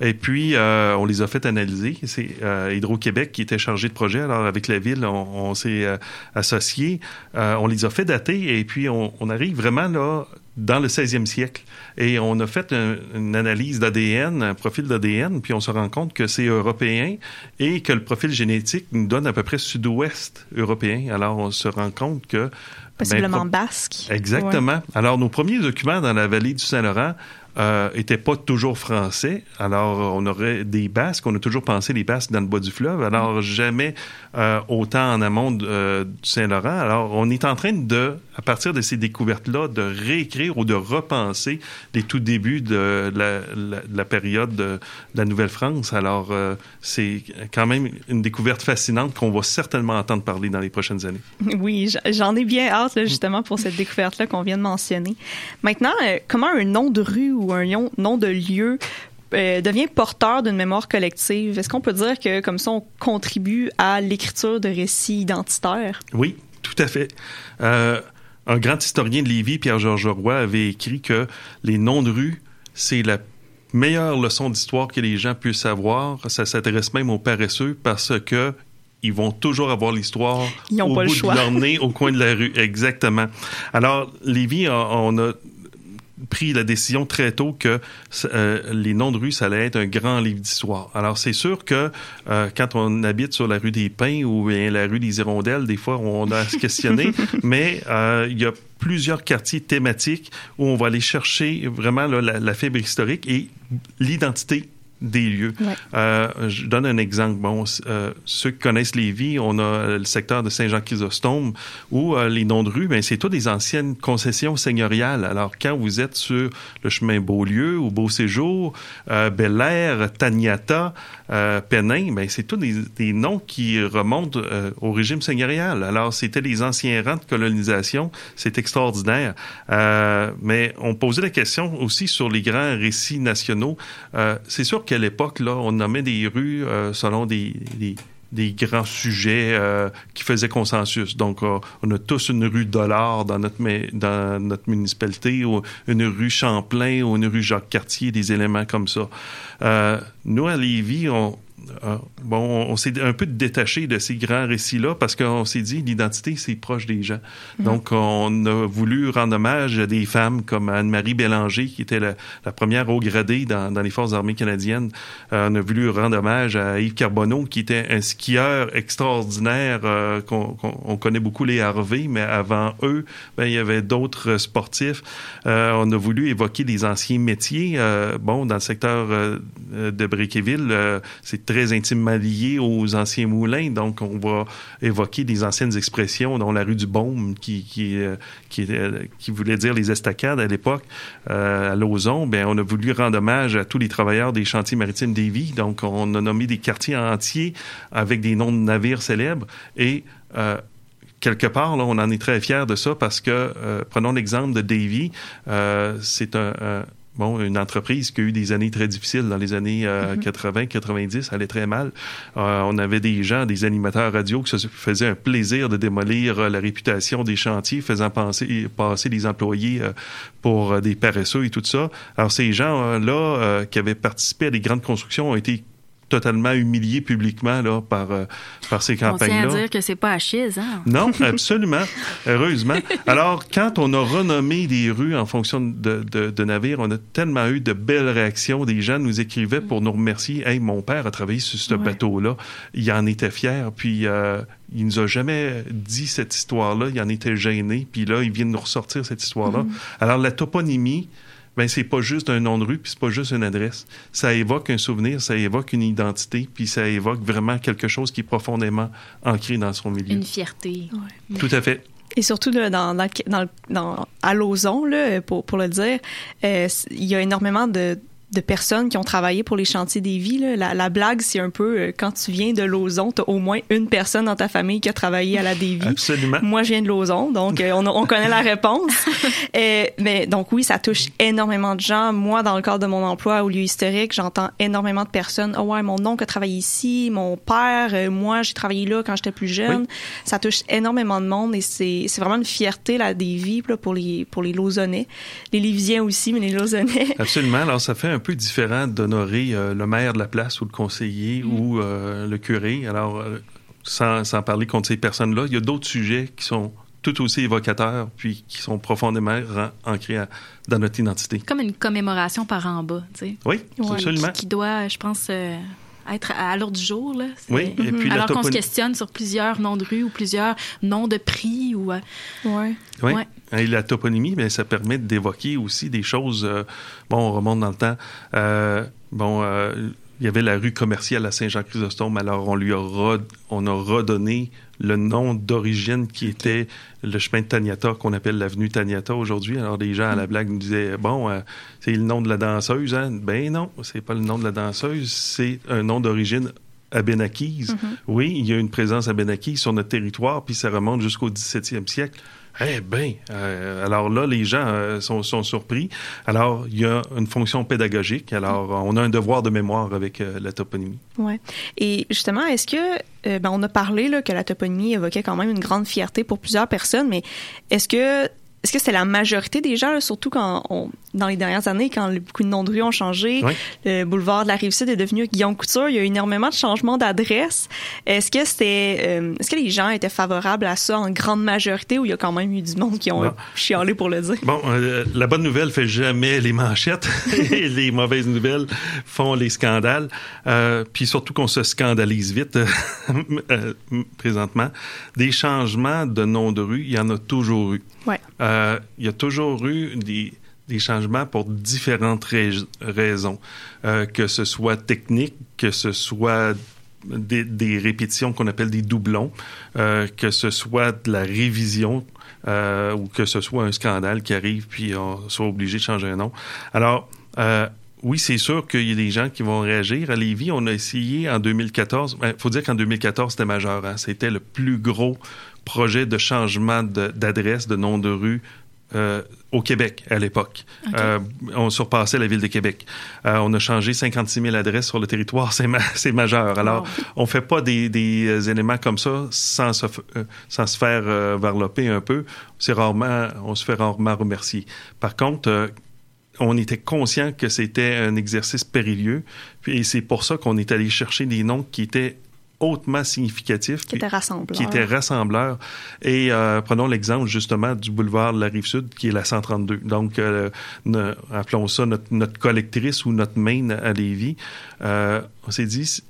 Et puis, euh, on les a fait analyser. C'est euh, Hydro-Québec qui était chargé de projet. Alors, avec la ville, on, on s'est euh, associé. Euh, on les a fait dater et puis on, on arrive vraiment là dans le 16e siècle. Et on a fait un- une analyse d'ADN, un profil d'ADN, puis on se rend compte que c'est européen et que le profil génétique nous donne à peu près sud-ouest européen. Alors, on se rend compte que... Possiblement ben, basque. Exactement. Alors, nos premiers documents dans la vallée du Saint-Laurent euh, étaient pas toujours français. Alors, on aurait des Basques. On a toujours pensé les Basques dans le bas du fleuve. Alors, jamais euh, autant en amont euh, du Saint-Laurent. Alors, on est en train de, à partir de ces découvertes-là, de réécrire ou de repenser les tout débuts de la, la- de la période de la Nouvelle-France. Alors, euh, c'est quand même une découverte fascinante qu'on va certainement entendre parler dans les prochaines années. Oui, j'en ai bien hâte justement pour cette découverte-là qu'on vient de mentionner. Maintenant, euh, comment un nom de rue ou un lion- nom de lieu euh, devient porteur d'une mémoire collective? Est-ce qu'on peut dire que comme ça, on contribue à l'écriture de récits identitaires? Oui, tout à fait. Euh, un grand historien de Lévis, Pierre-Georges Roy, avait écrit que les noms de rue, c'est la meilleure leçon d'histoire que les gens puissent avoir. Ça s'adresse même aux paresseux parce que ils vont toujours avoir l'histoire au pas le bout choix. de leur nez, au coin de la rue. Exactement. Alors, Lévis, on a pris la décision très tôt que euh, les noms de rue, ça allait être un grand livre d'histoire. Alors, c'est sûr que euh, quand on habite sur la rue des Pins ou bien la rue des Hirondelles, des fois, on a à se questionner, mais euh, il y a plusieurs quartiers thématiques où on va aller chercher vraiment là, la, la fibre historique et l'identité des lieux. Ouais. Euh, je donne un exemple. Bon, euh, ceux qui connaissent Lévis, on a le secteur de Saint-Jean-Chrysostome où euh, les noms de rue, ben, c'est tout des anciennes concessions seigneuriales. Alors, quand vous êtes sur le chemin Beaulieu ou Beau-Séjour, euh, Bel-Air, Taniata, euh, Pénin, ben, c'est tous des, des noms qui remontent au régime seigneurial. Alors, c'était les anciens rangs de colonisation. C'est extraordinaire. Euh, mais on posait la question aussi sur les grands récits nationaux. Euh, c'est sûr qu'à l'époque, là, on nommait des rues euh, selon des, des, grands sujets euh, qui faisaient consensus. Donc, euh, on a tous une rue Dollar dans notre, dans notre municipalité, ou une rue Champlain, ou une rue Jacques-Cartier, des éléments comme ça. Nous, à Lévis, on, bon, on s'est un peu détaché de ces grands récits-là parce qu'on s'est dit l'identité, c'est proche des gens. Mhm. Donc, on a voulu rendre hommage à des femmes comme Anne-Marie Bélanger, qui était la, la première haut gradée dans, dans les Forces armées canadiennes. Euh, on a voulu rendre hommage à Yves Carbonneau, qui était un skieur extraordinaire. euh, qu'on qu'on- on connaît beaucoup les Harvey, mais avant eux, ben, il y avait d'autres sportifs. Euh, on a voulu évoquer des anciens métiers. Euh, bon, dans le secteur de Bréquéville, euh, c'est très intimement lié aux anciens moulins. Donc, on va évoquer des anciennes expressions, dont la rue du Baume, qui, qui, euh, était- qui voulait dire les estacades à l'époque. Euh, à Lauson, ben, on a voulu rendre hommage à tous les travailleurs des chantiers maritimes d'Évis. Donc, on a nommé des quartiers entiers avec des noms de navires célèbres. Et euh, quelque part, là, on en est très fiers de ça parce que, euh, prenons l'exemple de Davy, euh, c'est un- bon, une entreprise qui a eu des années très difficiles dans les années euh, 80, 90, ça allait très mal. Euh, on avait des gens, des animateurs radio qui se faisaient un plaisir de démolir euh, la réputation des chantiers, faisant penser, passer les employés euh, pour euh, des paresseux et tout ça. Alors ces gens-là euh, qui avaient participé à des grandes constructions ont été totalement humiliés publiquement là, par, euh, par ces On tient à campagnes-là. dire que c'est pas Achille, hein? Non, absolument. Heureusement. Alors, quand on a renommé des rues en fonction de, de, de navires, on a tellement eu de belles réactions. Des gens nous écrivaient pour nous remercier. Hey, mon père a travaillé sur ce Ouais. bateau-là. Il en était fier. Puis, euh, il nous a jamais dit cette histoire-là. Il en était gêné. Puis là, il vient de nous ressortir cette histoire-là. Mhm. Alors, la toponymie, ben c'est pas juste un nom de rue, puis c'est pas juste une adresse. Ça évoque un souvenir, ça évoque une identité, puis ça évoque vraiment quelque chose qui est profondément ancré dans son milieu. Une fierté. Tout à fait. Et surtout là, dans, dans, dans, dans- à Lauson, là, pour, pour le dire, euh, il y a énormément de, de personnes qui ont travaillé pour les chantiers des vies. Là. La, la blague, c'est un peu euh, quand tu viens de Lauson, tu as au moins une personne dans ta famille qui a travaillé à la Davy. Absolument. Moi, je viens de Lauson, donc euh, on, on connaît la réponse. Euh, mais donc oui, ça touche énormément de gens. Moi, dans le cadre de mon emploi au lieu historique, j'entends énormément de personnes. Oh ouais, mon oncle a travaillé ici, mon père, euh, moi, j'ai travaillé là quand j'étais plus jeune. Oui. Ça touche énormément de monde et c'est c'est vraiment une fierté là des vies là, pour les pour les Lausonnais, les Lévisiens aussi, mais les Lausonnais. Absolument. Alors, ça fait un peu différent d'honorer euh, le maire de la place ou le conseiller ou euh, le curé. Alors, euh, sans, sans parler contre ces personnes-là, il y a d'autres sujets qui sont tout aussi évocateurs puis qui sont profondément ancrés à- dans notre identité. Comme une commémoration par en bas, tu sais. Oui, Qui- absolument. Qui, doit, je pense, être à l'ordre du jour. Là. Oui, et puis la Alors qu'on se questionne sur plusieurs noms de rue ou plusieurs noms de prix. ou euh, Ouais. Oui. Ouais. Et la toponymie, ben, ça permet d'évoquer aussi des choses. euh, bon, on remonte dans le temps. Euh, bon, euh, il y avait la rue commerciale à Saint-Jean-Chrysostome. Alors, on lui a, re- on a redonné le nom d'origine qui était le chemin de Taniata, qu'on appelle l'avenue Taniata aujourd'hui. Alors, des gens à la blague nous disaient Bon, euh, c'est le nom de la danseuse. Hein? Ben non, c'est pas le nom de la danseuse, c'est un nom d'origine abénakise. Mhm. Oui, il y a une présence abénakise sur notre territoire, puis ça remonte jusqu'au 17e siècle. Eh bien, alors là, les gens euh, sont, sont surpris. Alors, il y a une fonction pédagogique. Alors, on a un devoir de mémoire avec euh, la toponymie. Ouais. Et justement, est-ce que euh, ben, on a parlé là, que la toponymie évoquait quand même une grande fierté pour plusieurs personnes, mais est-ce que est-ce que c'est la majorité des gens, surtout quand on, dans les dernières années, quand beaucoup de noms de rues ont changé, Oui. le boulevard de la Rive-Sud est devenu Guillaume Couture, il y a eu énormément de changements d'adresse. Est-ce que c'était, euh, est-ce que les gens étaient favorables à ça en grande majorité ou il y a quand même eu du monde qui ont Non. chialé pour le dire? Bon, euh, la bonne nouvelle fait jamais les manchettes et les mauvaises nouvelles font les scandales. Euh, puis surtout qu'on se scandalise vite présentement. Des changements de nom de rue, il y en a toujours eu. Euh, il y a toujours eu des, changements pour différentes rais- raisons, Euh, que ce soit technique, que ce soit des, répétitions qu'on appelle des doublons, euh, que ce soit de la révision ou que ce soit un scandale qui arrive puis on soit obligé de changer un nom. Alors, oui, c'est sûr qu'il y a des gens qui vont réagir. À Lévis, on a essayé en 2014. Il faut dire qu'en 2014, c'était majeur. hein. C'était le plus gros projet de changement d'adresse, de, nom de rue euh, au Québec à l'époque. Euh, on surpassait la ville de Québec. Euh, on a changé 56 000 adresses sur le territoire, c'est ma- c'est majeur. Alors, on fait pas des, des éléments comme ça sans se, f- sans se faire varloper un peu. C'est rarement, on se fait rarement remercier. Par contre, on était conscient que c'était un exercice périlleux, et c'est pour ça qu'on est allé chercher des noms qui étaient hautement significatifs, Qui était rassembleur. qui étaient rassembleurs. Et euh, prenons l'exemple justement du boulevard de la Rive-Sud, qui est la 132. Donc, euh, ne- appelons ça notre, notre collectrice ou notre main à Lévis. Euh, on s'est dit,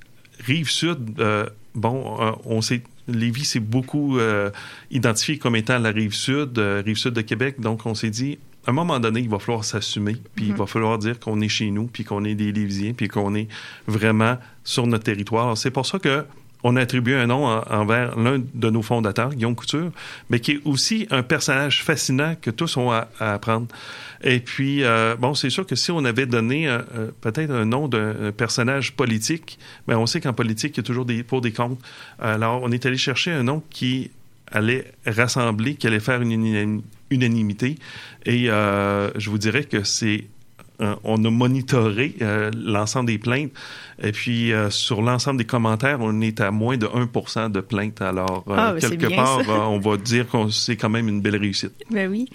Rive-Sud, euh, bon, euh, on s'est... Lévis s'est beaucoup euh, identifié comme étant la Rive-Sud, euh, Rive-Sud de Québec. Donc, on s'est dit, un moment donné, il va falloir s'assumer, puis il Mhm. va falloir dire qu'on est chez nous, puis qu'on est des Lévisiens, puis qu'on est vraiment sur notre territoire. C'est pour ça que on a attribué un nom en- envers l'un de nos fondateurs, Guillaume Couture, mais qui est aussi un personnage fascinant que tous ont à, à apprendre. Et puis, euh, bon, c'est sûr que si on avait donné euh, peut-être un nom d'un personnage politique, mais on sait qu'en politique, il y a toujours des pour des contre. Alors, on est allé chercher un nom qui allait rassembler, qui allait faire une unani- unanimité. Et euh, je vous dirais que c'est euh, on a monitoré euh, l'ensemble des plaintes. Et puis, euh, sur l'ensemble des commentaires, on est à moins de 1 de plaintes. Alors, Ah, ben, quelque bien, part, on va dire que c'est quand même une belle réussite. Ben oui.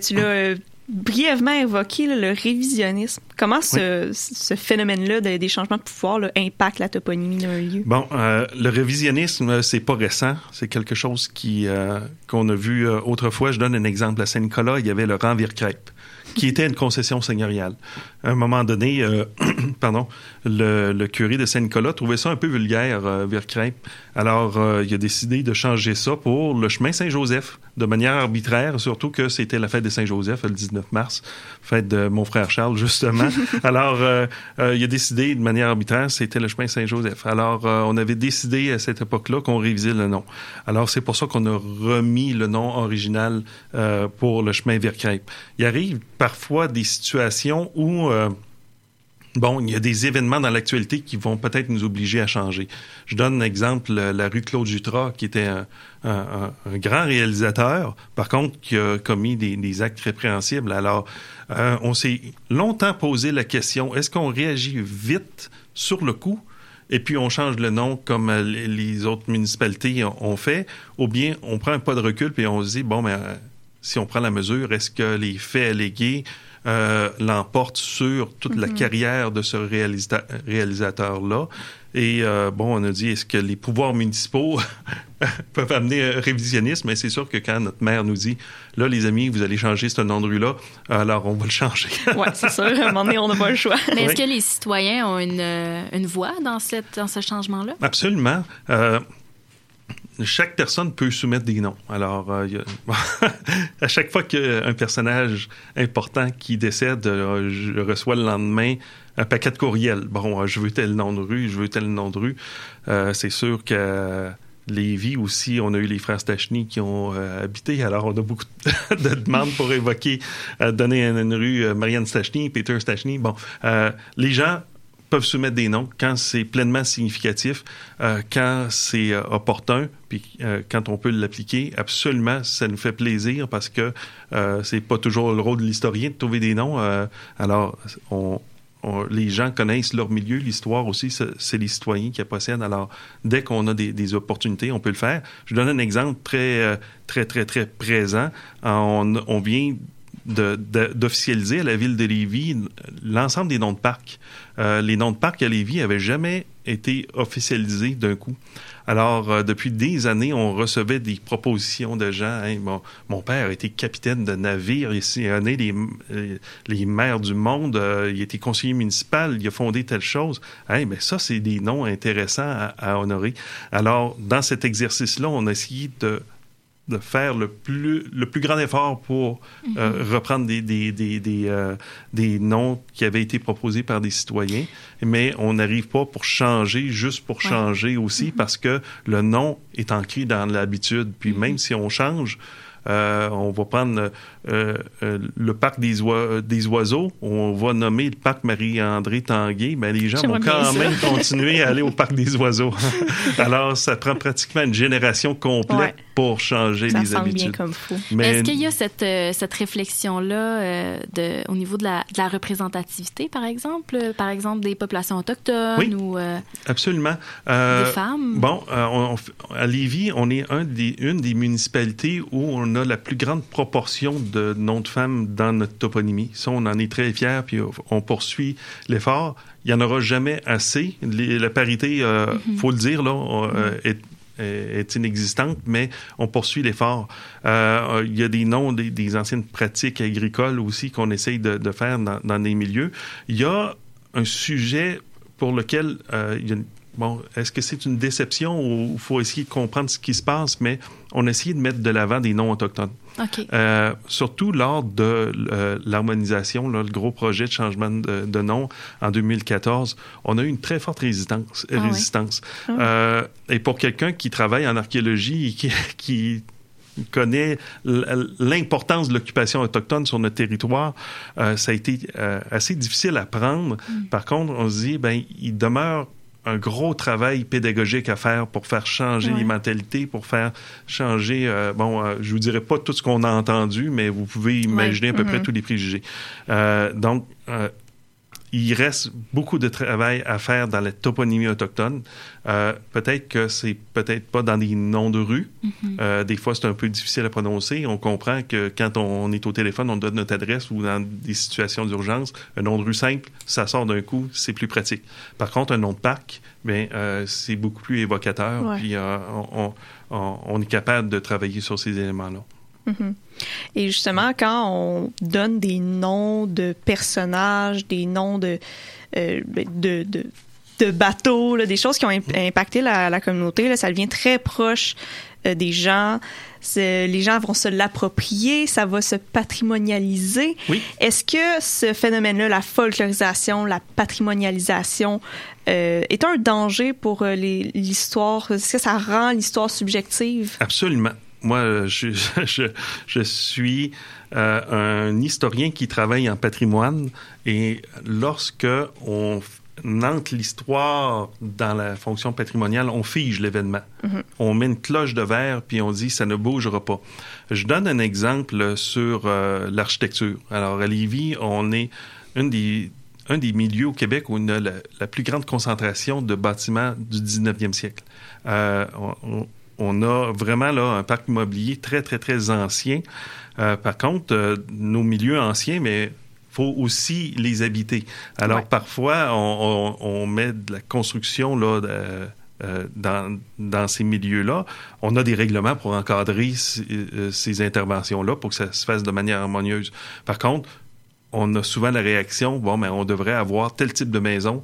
Tu l'as brièvement évoqué, là, le révisionnisme. Comment ce, ce phénomène-là de- des changements de pouvoir là, impacte la toponymie d'un lieu? Bon, euh, le révisionnisme, euh, c'est pas récent. C'est quelque chose qui euh, qu'on a vu autrefois. Je donne un exemple. À Saint-Nicolas, il y avait le Renvire-Crêpe, qui était une concession seigneuriale. À un moment donné, euh, pardon, le, le curé de Saint-Nicolas trouvait ça un peu vulgaire, euh. Alors, euh, il a décidé de changer ça pour le chemin Saint-Joseph, de manière arbitraire, surtout que c'était la fête de Saint-Joseph, le 19 mars, fête de mon frère Charles, justement. Alors, euh, euh, il a décidé de manière arbitraire, c'était le chemin Saint-Joseph. Alors, euh, on avait décidé à cette époque-là qu'on révisait le nom. Alors, c'est pour ça qu'on a remis le nom original euh, pour le chemin Vire-Crêpe. Il arrive parfois des situations où... euh, Bon, il y a des événements dans l'actualité qui vont peut-être nous obliger à changer. Je donne un exemple, la rue Claude Jutras, qui était un, grand réalisateur, par contre, qui a commis des, actes répréhensibles. Alors, euh, on s'est longtemps posé la question, est-ce qu'on réagit vite sur le coup et puis on change le nom comme euh, les- autres municipalités ont fait, ou bien on prend un pas de recul puis on se dit, bon, mais si on prend la mesure, est-ce que les faits allégués euh, l'emportent sur toute la Mhm. carrière de ce réalisa- réalisateur-là? Et euh, bon, on a dit, est-ce que les pouvoirs municipaux peuvent amener un révisionnisme? Mais c'est sûr que quand notre maire nous dit, là, les amis, vous allez changer ce nom de rue-là, alors on va le changer. Ouais, c'est sûr. À un moment donné, on n'a pas le choix. Mais est-ce Oui. que les citoyens ont une, euh, une voix dans, cette, dans ce changement-là? Absolument. Euh, chaque personne peut soumettre des noms. Alors, euh, à chaque fois qu'il y a un personnage important qui décède, euh, je reçois le lendemain un paquet de courriels. Bon, euh, je veux tel nom de rue, je veux tel nom de rue. Euh, c'est sûr que Lévis aussi, on a eu les frères Stachny qui ont habité. Alors, on a beaucoup de demandes pour évoquer, euh, donner une, une rue Marianne Stachny, Peter Stachny. Bon, les gens peuvent soumettre des noms quand c'est pleinement significatif, euh, quand c'est euh, opportun, puis euh, quand on peut l'appliquer. Absolument, ça nous fait plaisir parce que euh, c'est pas toujours le rôle de l'historien de trouver des noms. euh, alors, on, on- les gens connaissent leur milieu, l'histoire aussi, c'est les citoyens qui la. Alors, dès qu'on a des, des opportunités, on peut le faire. Je donne un exemple très, euh, très, très, très présent. On, on vient d'officialiser à la ville de Lévis l'ensemble des noms de parcs. Euh, les noms de parcs à Lévis n'avaient jamais été officialisés d'un coup. Alors, euh, depuis des années, on recevait des propositions de gens. Mon, père a été capitaine de navire, il sillonné les, euh, les mers du monde, il a été conseiller municipal, il a fondé telle chose. Hey, mais ça, c'est des noms intéressants à, à honorer. Alors, dans cet exercice-là, on a essayé de de faire le plus, le plus grand effort pour euh, Mhm. reprendre des, des, des, des, euh, des noms qui avaient été proposés par des citoyens, mais on n'arrive pas pour changer, juste pour changer aussi, parce que le nom est ancré dans l'habitude. Puis même si on change, euh, on va prendre euh, euh, le parc des, oi- des oiseaux, on va nommer le parc Marie-André Tanguay, ben les gens vont quand ça. même continuer à aller au parc des oiseaux. Alors, ça prend pratiquement une génération complète Ouais. Pour changer Ça les habitudes. bien comme. Mais Est-ce qu'il y a cette, euh, cette réflexion-là euh, de, au niveau de la, de la représentativité, par exemple? Euh, Par exemple, des populations autochtones Oui. ou... euh, Absolument. Euh, Des femmes? Bon, euh, on- on f- à Lévis, on est un des, une des municipalités où on a la plus grande proportion de noms de femmes dans notre toponymie. Ça, on en est très fiers, puis on poursuit l'effort. Il n'y en aura jamais assez. Les- la parité, euh, Mhm. faut le dire, là, est, est- est inexistante, mais on poursuit l'effort. Euh, Il y a des noms des, anciennes pratiques agricoles aussi qu'on essaye de, faire dans, des milieux. Il y a un sujet pour lequel euh, il y a Bon, est-ce que c'est une déception ou faut essayer de comprendre ce qui se passe, mais on a essayé de mettre de l'avant des noms autochtones. Euh, surtout lors de euh, l'harmonisation, le gros projet de changement de, de nom en 2014, on a eu une très forte résistance. Ah résistance. Ah. Euh, et pour quelqu'un qui travaille en archéologie et qui, qui connaît l'importance de l'occupation autochtone sur notre territoire, ça a été assez difficile à prendre. Par contre, on se dit, ben, il demeure un gros travail pédagogique à faire pour faire changer Ouais. les mentalités, pour faire changer, euh, bon, euh, je vous dirais pas tout ce qu'on a entendu, mais vous pouvez imaginer à peu près Mhm. tous les préjugés. Euh, donc, euh, il reste beaucoup de travail à faire dans la toponymie autochtone. Euh, peut-être que c'est peut-être pas dans des noms de rue. Mhm. Euh, des fois, c'est un peu difficile à prononcer. On comprend que quand on est au téléphone, on donne notre adresse ou dans des situations d'urgence, un nom de rue simple, ça sort d'un coup, c'est plus pratique. Par contre, un nom de parc, ben, euh, c'est beaucoup plus évocateur. Ouais. Puis euh, on, on- on est capable de travailler sur ces éléments-là. Mhm. Et justement, quand on donne des noms de personnages, des noms de, euh, de, de, de bateaux, là, des choses qui ont imp- impacté la, la communauté, là, ça devient très proche euh, des gens. Les gens vont se l'approprier, ça va se patrimonialiser. Oui. Est-ce que ce phénomène-là, la folklorisation, la patrimonialisation, euh, est un danger pour l'histoire? Est-ce que ça rend l'histoire subjective? Absolument. Moi, euh, je, je, je suis euh, un historien qui travaille en patrimoine et lorsque on entre l'histoire dans la fonction patrimoniale, on fige l'événement. Mhm. On met une cloche de verre puis on dit ça ne bougera pas. Je donne un exemple sur euh, l'architecture. Alors à Lévis, on est une des un des milieux au Québec où on a la, la plus grande concentration de bâtiments du 19e siècle. Euh, on- on, a vraiment là un parc immobilier très, très, très ancien. Euh, par contre, euh, nos milieux anciens, mais faut aussi les habiter. Alors, Ouais. parfois, on, on- on met de la construction là, de- euh, dans, dans ces milieux-là. On a des règlements pour encadrer ces, euh, ces interventions-là pour que ça se fasse de manière harmonieuse. Par contre, on a souvent la réaction, bon, mais on devrait avoir tel type de maison,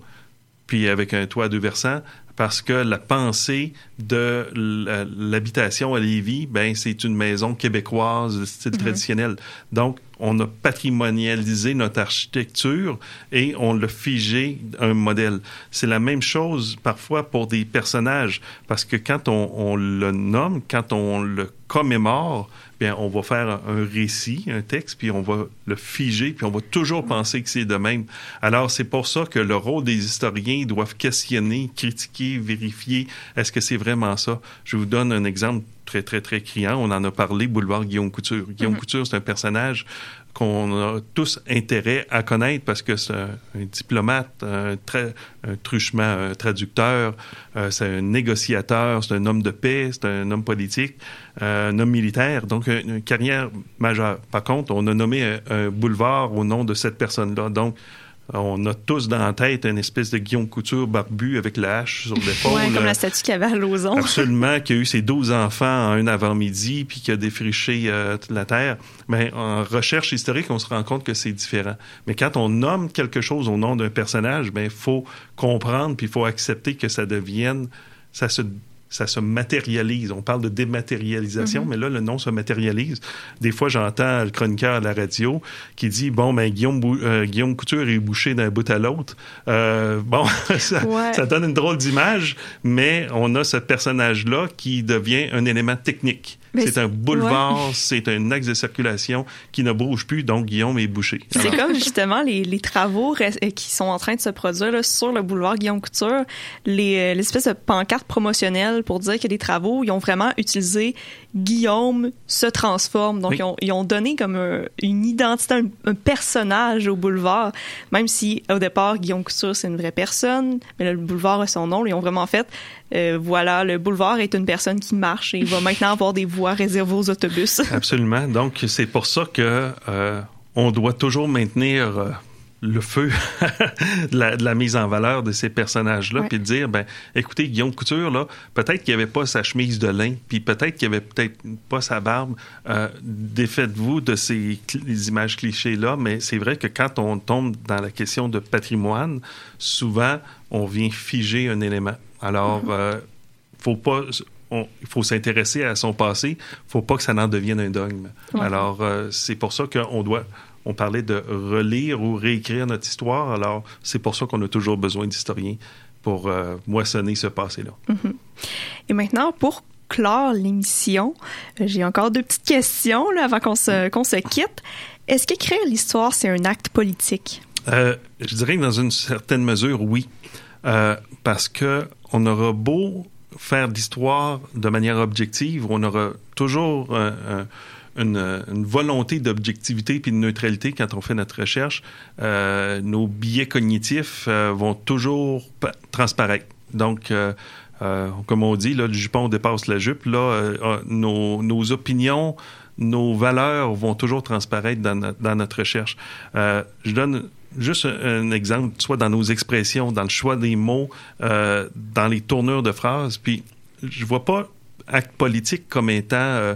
puis avec un toit à deux versants, parce que la pensée de l- l'habitation à Lévis, ben c'est une maison québécoise de style Mhm. traditionnel. Donc, on a patrimonialisé notre architecture et on l'a figé un modèle. C'est la même chose parfois pour des personnages, parce que quand on, le nomme, quand on le commémore, bien, on va faire un, récit, un texte, puis on va le figer, puis on va toujours penser que c'est de même. Alors, c'est pour ça que le rôle des historiens doivent questionner, critiquer, vérifier, est-ce que c'est vraiment ça? Je vous donne un exemple très, très, très criant. On en a parlé, Boulevard Guillaume Couture. Guillaume Mhm. Couture, c'est un personnage qu'on a tous intérêt à connaître parce que c'est un, un diplomate, un, tra- un truchement, un traducteur, euh, c'est un négociateur, c'est un homme de paix, c'est un homme politique, euh, un homme militaire, donc un- une carrière majeure. Par contre, on a nommé un, un boulevard au nom de cette personne-là. Donc, on a tous dans la tête une espèce de Guillaume Couture barbu avec la hache sur l'épaule. Ouais, comme euh, la statue qu'il avait à Lauson. Absolument, qui a eu ses 12 enfants en un avant-midi, puis qui a défriché euh, toute la terre. Mais en recherche historique, on se rend compte que c'est différent. Mais quand on nomme quelque chose au nom d'un personnage, ben il faut comprendre, puis il faut accepter que ça devienne, ça se ça se matérialise. On parle de dématérialisation, Mhm. mais là, le nom se matérialise. Des fois, j'entends le chroniqueur à la radio qui dit, bon, ben, Guillaume, Bou- euh, Guillaume Couture est bouché d'un bout à l'autre. Euh, bon, ça, Ouais. ça donne une drôle d'image, mais on a ce personnage-là qui devient un élément technique. C'est un boulevard, ouais. c'est un axe de circulation qui ne bouge plus, donc Guillaume est bouché. C'est comme justement les, les travaux euh, qui sont en train de se produire là, sur le boulevard Guillaume Couture, les, euh, l'espèce de pancarte promotionnelle pour dire qu'il y a des travaux. Ils ont vraiment utilisé Guillaume se transforme. Donc, Oui. ils, ont, ils ont donné comme un- une identité, un, un personnage au boulevard, même si au départ, Guillaume Couture, c'est une vraie personne, mais là, le boulevard a son nom. Ils ont vraiment fait, euh, voilà, le boulevard est une personne qui marche et il va maintenant avoir des voies réservées aux autobus. Absolument. Donc, c'est pour ça que euh, on doit toujours maintenir euh, le feu de, la, de la mise en valeur de ces personnages-là, puis de dire, ben, écoutez, Guillaume Couture, là, peut-être qu'il n'y avait pas sa chemise de lin, puis peut-être qu'il n'y avait peut-être pas sa barbe. Euh, Défaites-vous de ces les images clichés-là, mais c'est vrai que quand on tombe dans la question de patrimoine, souvent, on vient figer un élément. Alors, euh, faut pas on- il faut s'intéresser à son passé, faut pas que ça n'en devienne un dogme. Ouais. Alors euh, c'est pour ça qu'on doit on parlait de relire ou réécrire notre histoire. Alors c'est pour ça qu'on a toujours besoin d'historiens pour euh, moissonner ce passé-là. Mhm. Et maintenant, pour clore l'émission, euh, j'ai encore deux petites questions là, avant qu'on se, se quitte. Est-ce qu'écrire l'histoire, c'est un acte politique? Euh, je dirais que dans une certaine mesure, oui. Euh, parce que on aura beau faire de l'histoire de manière objective, on aura toujours un- une, une volonté d'objectivité puis de neutralité quand on fait notre recherche. Euh, nos biais cognitifs euh, vont toujours pa- transparaître. Donc, euh, euh, comme on dit, là, le jupon dépasse la jupe. Là, euh, euh, nos, nos opinions, nos valeurs vont toujours transparaître dans, notre- recherche. Euh, je donne juste un, un exemple, soit dans nos expressions, dans le choix des mots, euh, dans les tournures de phrases. Puis, je vois pas acte politique comme étant euh,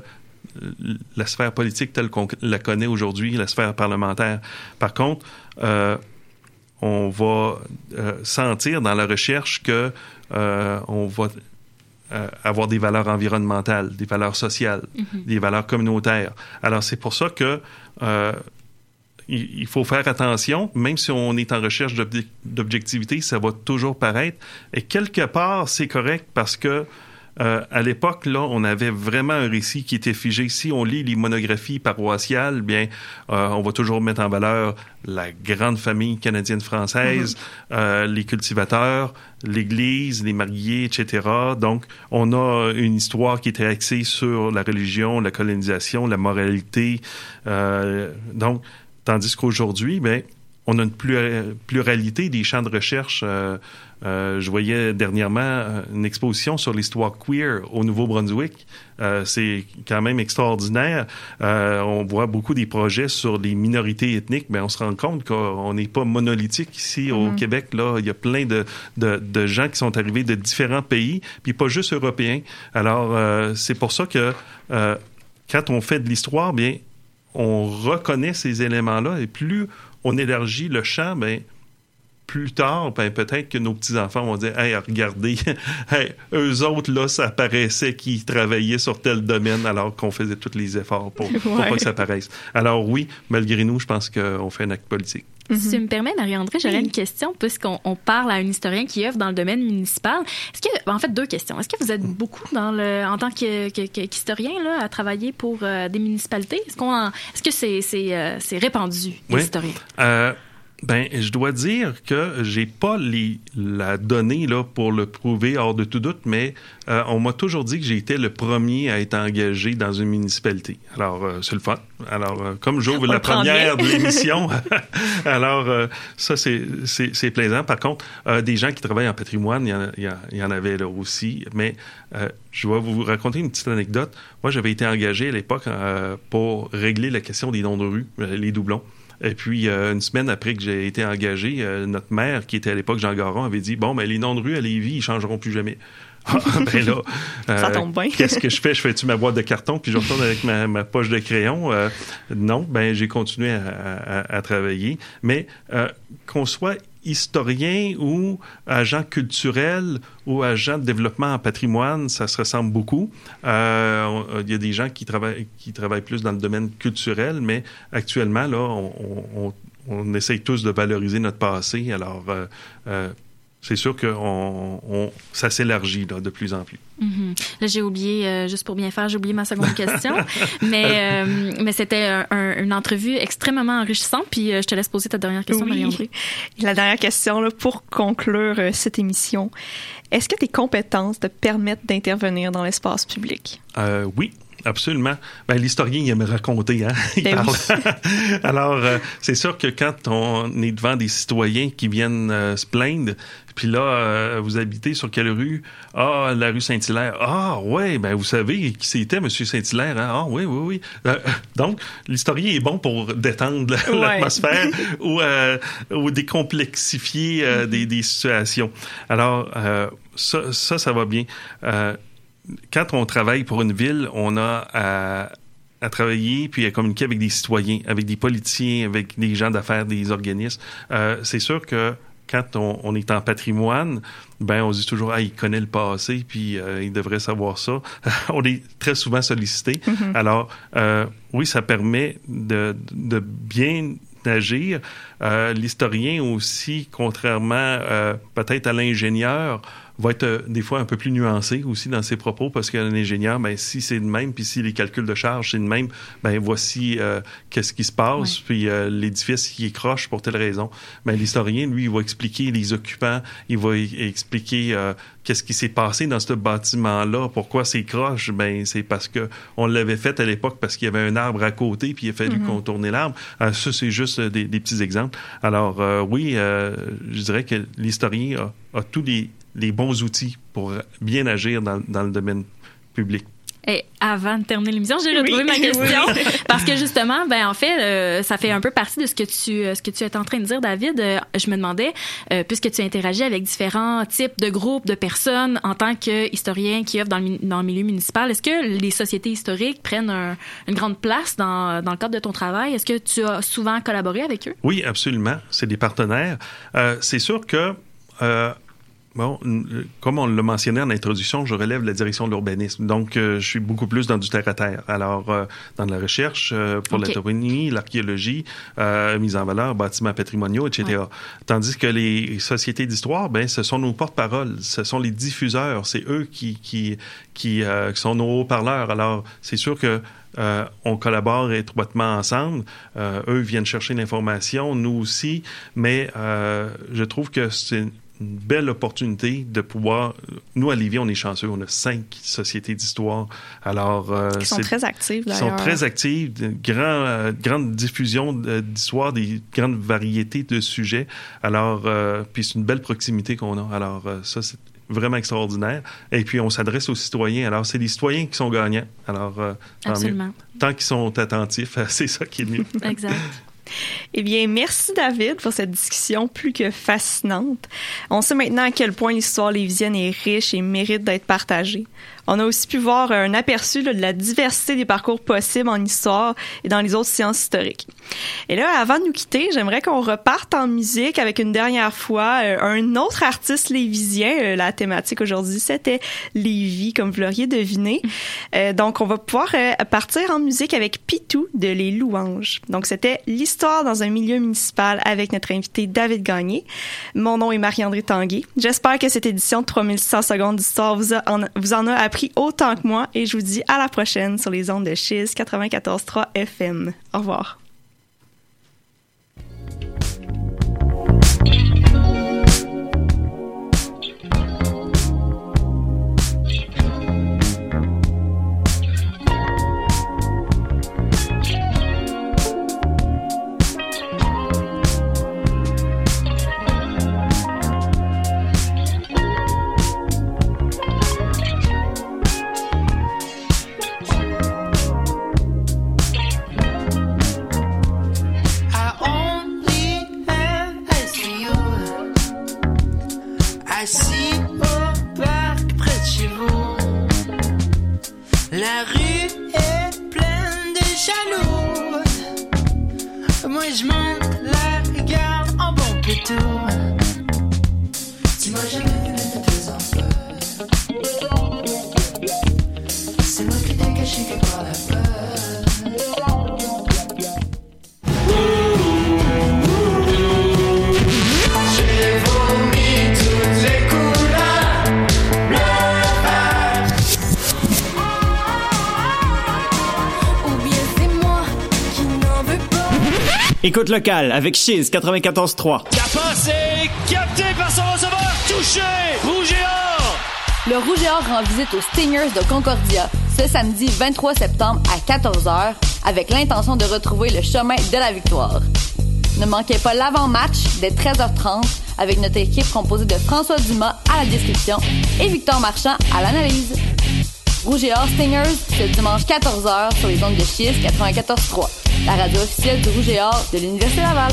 la sphère politique telle qu'on la connaît aujourd'hui, la sphère parlementaire. Par contre, euh, on va euh, sentir dans la recherche que euh, on va avoir des valeurs environnementales, des valeurs sociales, Mhm. des valeurs communautaires. Alors c'est pour ça que il faut faire attention, même si on est en recherche d'obje- d'objectivité, ça va toujours paraître. Et quelque part, c'est correct parce que euh, à l'époque, là, on avait vraiment un récit qui était figé. Si on lit les monographies paroissiales, bien, euh, on va toujours mettre en valeur la grande famille canadienne-française, euh, les cultivateurs, l'Église, les mariés, etc. Donc, on a une histoire qui était axée sur la religion, la colonisation, la moralité. Euh, donc, tandis qu'aujourd'hui, ben, on a une plura- pluralité des champs de recherche. Euh, je voyais dernièrement euh, une exposition sur l'histoire queer au Nouveau-Brunswick. Euh, c'est quand même extraordinaire. Euh, on voit beaucoup des projets sur les minorités ethniques, mais on se rend compte qu'on n'est pas monolithique ici au Mhm. Québec. Là, il y a plein de, de, de gens qui sont arrivés de différents pays, puis pas juste européens. Alors, c'est pour ça que quand on fait de l'histoire, bien, on reconnaît ces éléments-là et plus on élargit le champ, ben, plus tard, ben, peut-être que nos petits-enfants vont dire Hey, regardez, hey, eux autres, là, ça paraissait qu'ils travaillaient sur tel domaine alors qu'on faisait tous les efforts pour, pour Ouais. pas que ça paraisse. Alors, oui, malgré nous, je pense qu'on fait un acte politique. Si tu me permets, Marie-André, j'aurais une question, puisqu'on on parle à un historien qui œuvre dans le domaine municipal. Est-ce que, en fait, deux questions. Est-ce que vous êtes beaucoup dans le, en tant que- que- que- qu'historien, là, à travailler pour euh, des municipalités? Est-ce qu'on, en- est-ce que c'est, c'est, euh, c'est répandu, les Oui. historiens? Euh, ben, je dois dire que j'ai pas les, la donnée là pour le prouver hors de tout doute, mais euh, on m'a toujours dit que j'ai été le premier à être engagé dans une municipalité. Alors, euh, c'est le fun. Alors, euh, comme j'ouvre la première de l'émission, alors euh, ça c'est c'est c'est plaisant. Par contre, euh, des gens qui travaillent en patrimoine, il y en, a- il y en- il y en avait là aussi, mais euh, je vais vous raconter une petite anecdote. Moi, j'avais été engagé à l'époque euh, pour régler la question des noms de rue, les doublons. Et puis, euh, une semaine après que j'ai été engagé, euh, notre maire, qui était à l'époque Jean Garon, avait dit Bon, ben, les noms de rue à Lévis, ils changeront plus jamais. Ah, ben là, Ça tombe bien. qu'est-ce que je fais? Je fais-tu ma boîte de carton puis je retourne avec ma, ma poche de crayon? Euh, non, ben j'ai continué à, à- à travailler. Mais euh, qu'on soit historien ou agent culturel ou agent de développement en patrimoine, ça se ressemble beaucoup. Euh, Il y a des gens qui travaillent, qui travaillent plus dans le domaine culturel, mais actuellement, là, on, on- on essaye tous de valoriser notre passé. Alors, euh, euh, c'est sûr que on, on- ça s'élargit là, de plus en plus. Mhm. Là, j'ai oublié, euh, juste pour bien faire, j'ai oublié ma seconde question. mais euh, mais c'était un- un- une entrevue extrêmement enrichissante. Puis euh, je te laisse poser ta dernière question, Oui. Marie-André. Et la dernière question, là, pour conclure euh, cette émission, est-ce que tes compétences te permettent d'intervenir dans l'espace public? Euh, oui, Absolument. Ben, l'historien, il aime raconter, hein? Il Ben parle. Alors, euh, c'est sûr que quand on est devant des citoyens qui viennent euh, se plaindre, puis là, euh, vous habitez sur quelle rue? Ah, la rue Saint-Hilaire. Ah, ouais, ben vous savez qui c'était, M. Saint-Hilaire. Hein? Ah, oui, oui, oui. Donc, l'historien est bon pour détendre Ouais. l'atmosphère ou, ou décomplexifier des, des situations. Alors, ça, ça, ça va bien. Quand on travaille pour une ville, on a à, à travailler puis à communiquer avec des citoyens, avec des politiciens, avec des gens d'affaires, des organismes. Euh, c'est sûr que quand on, on est en patrimoine, ben on se dit toujours ah il connaît le passé puis euh, il devrait savoir ça. on est très souvent sollicité. Mhm. Alors euh, oui, ça permet de, de bien agir. Euh, L'historien aussi, contrairement peut-être à l'ingénieur, va être euh, des fois un peu plus nuancé aussi dans ses propos parce qu'un ingénieur, ben, si c'est de même, puis si les calculs de charge c'est de même, ben voici euh, qu'est-ce qui se passe, puis euh, l'édifice qui est croche pour telle raison. Ben, l'historien, lui, il va expliquer les occupants, il va y- expliquer euh, qu'est-ce qui s'est passé dans ce bâtiment-là, pourquoi c'est croche, ben c'est parce que on l'avait fait à l'époque parce qu'il y avait un arbre à côté, puis il a fallu contourner l'arbre. Euh, ça, c'est juste des, des petits exemples. Alors euh, oui, euh, je dirais que l'historien a, a tous les, les bons outils pour bien agir dans, dans le domaine public. Et avant de terminer l'émission, j'ai Oui. retrouvé ma question Oui. parce que justement, ben en fait, euh, ça fait un peu partie de ce que tu euh, ce que tu es en train de dire, David. Euh, je me demandais, euh, puisque tu interagis avec différents types de groupes de personnes en tant que historien qui œuvre dans le, dans le milieu municipal, est-ce que les sociétés historiques prennent un- une grande place dans, dans le cadre de ton travail? Est-ce que tu as souvent collaboré avec eux? Oui, absolument. C'est des partenaires. Euh, c'est sûr que, euh, bon, comme on l'a mentionné en introduction, je relève la direction de l'urbanisme. Donc, euh, je suis beaucoup plus dans du terre-à-terre. Alors, euh, dans la recherche euh, pour Ok. la toponymie, l'archéologie, euh, mise en valeur, bâtiments patrimoniaux, etc. Tandis que les sociétés d'histoire, ben, ce sont nos porte-paroles, ce sont les diffuseurs, c'est eux qui, qui, qui, euh, qui sont nos haut-parleurs. Alors, c'est sûr que euh, on collabore étroitement ensemble. Euh, eux viennent chercher l'information, nous aussi, mais euh, je trouve que c'est une belle opportunité de pouvoir. Nous, à Lévis, on est chanceux. On a cinq sociétés d'histoire. Alors, euh, Qui sont très actives, qui sont d'ailleurs. très actives, grand, euh, grande diffusion de- d'histoire, des grandes variétés de sujets. Alors, euh, puis c'est une belle proximité qu'on a. Alors, euh, ça, c'est vraiment extraordinaire. Et puis, on s'adresse aux citoyens. Alors, c'est les citoyens qui sont gagnants. Alors, euh, mieux. Absolument. Tant qu'ils sont attentifs, c'est ça qui est mieux. Exact. Eh bien, merci David pour cette discussion plus que fascinante. On sait maintenant à quel point l'histoire lévisienne est riche et mérite d'être partagée. On a aussi pu voir un aperçu là, de la diversité des parcours possibles en histoire et dans les autres sciences historiques. Et là, avant de nous quitter, j'aimerais qu'on reparte en musique avec une dernière fois euh, un autre artiste lévisien. Euh, la thématique aujourd'hui, c'était Lévis, comme vous l'auriez deviné. Euh, donc, on va pouvoir euh, partir en musique avec Pitou de Les Louanges. Donc, c'était l'histoire dans un milieu municipal avec notre invité David Gagné. Mon nom est Marie-André Tanguay. J'espère que cette édition de 3600 secondes d'histoire vous, a- en, vous en a appris autant que moi et je vous dis à la prochaine sur les ondes de Chiz 94.3 FM. Au revoir. De jaloux. Moi je monte la garde en bon pétou. Tu m'as jamais vu me faisant peur. C'est moi qui t'ai caché quelque part la Écoute locale avec Chiz 94.3. Passé, capté par son receveur, touché, rouge et or. Le Rouge et Or rend visite aux Stingers de Concordia. ce samedi 23 septembre à 14h avec l'intention de retrouver le chemin de la victoire. Ne manquez pas l'avant-match dès 13h30 avec notre équipe composée de François Dumas à la description et Victor Marchand à l'analyse. Rouge et Or Stingers, ce dimanche 14h sur les ondes de Chiz 94.3, la radio officielle du Rouge et Or de l'Université Laval.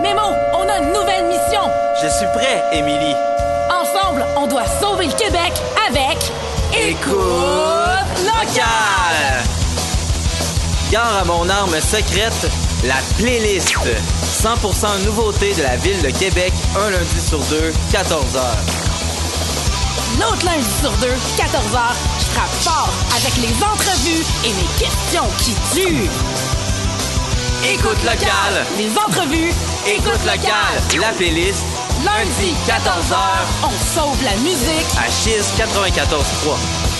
Mémo, on a une nouvelle mission. Je suis prêt, Émilie. Ensemble, on doit sauver le Québec avec Écoute locale. Gare à mon arme secrète, la playlist. 100% nouveauté de la ville de Québec, un lundi sur deux, 14h. L'autre lundi sur deux, 14h, je frappe fort avec les entrevues et les questions qui tuent. Écoute locale. Les entrevues. Écoute locale. La playlist. Lundi, 14h, on sauve la musique. À Chiz 94.3.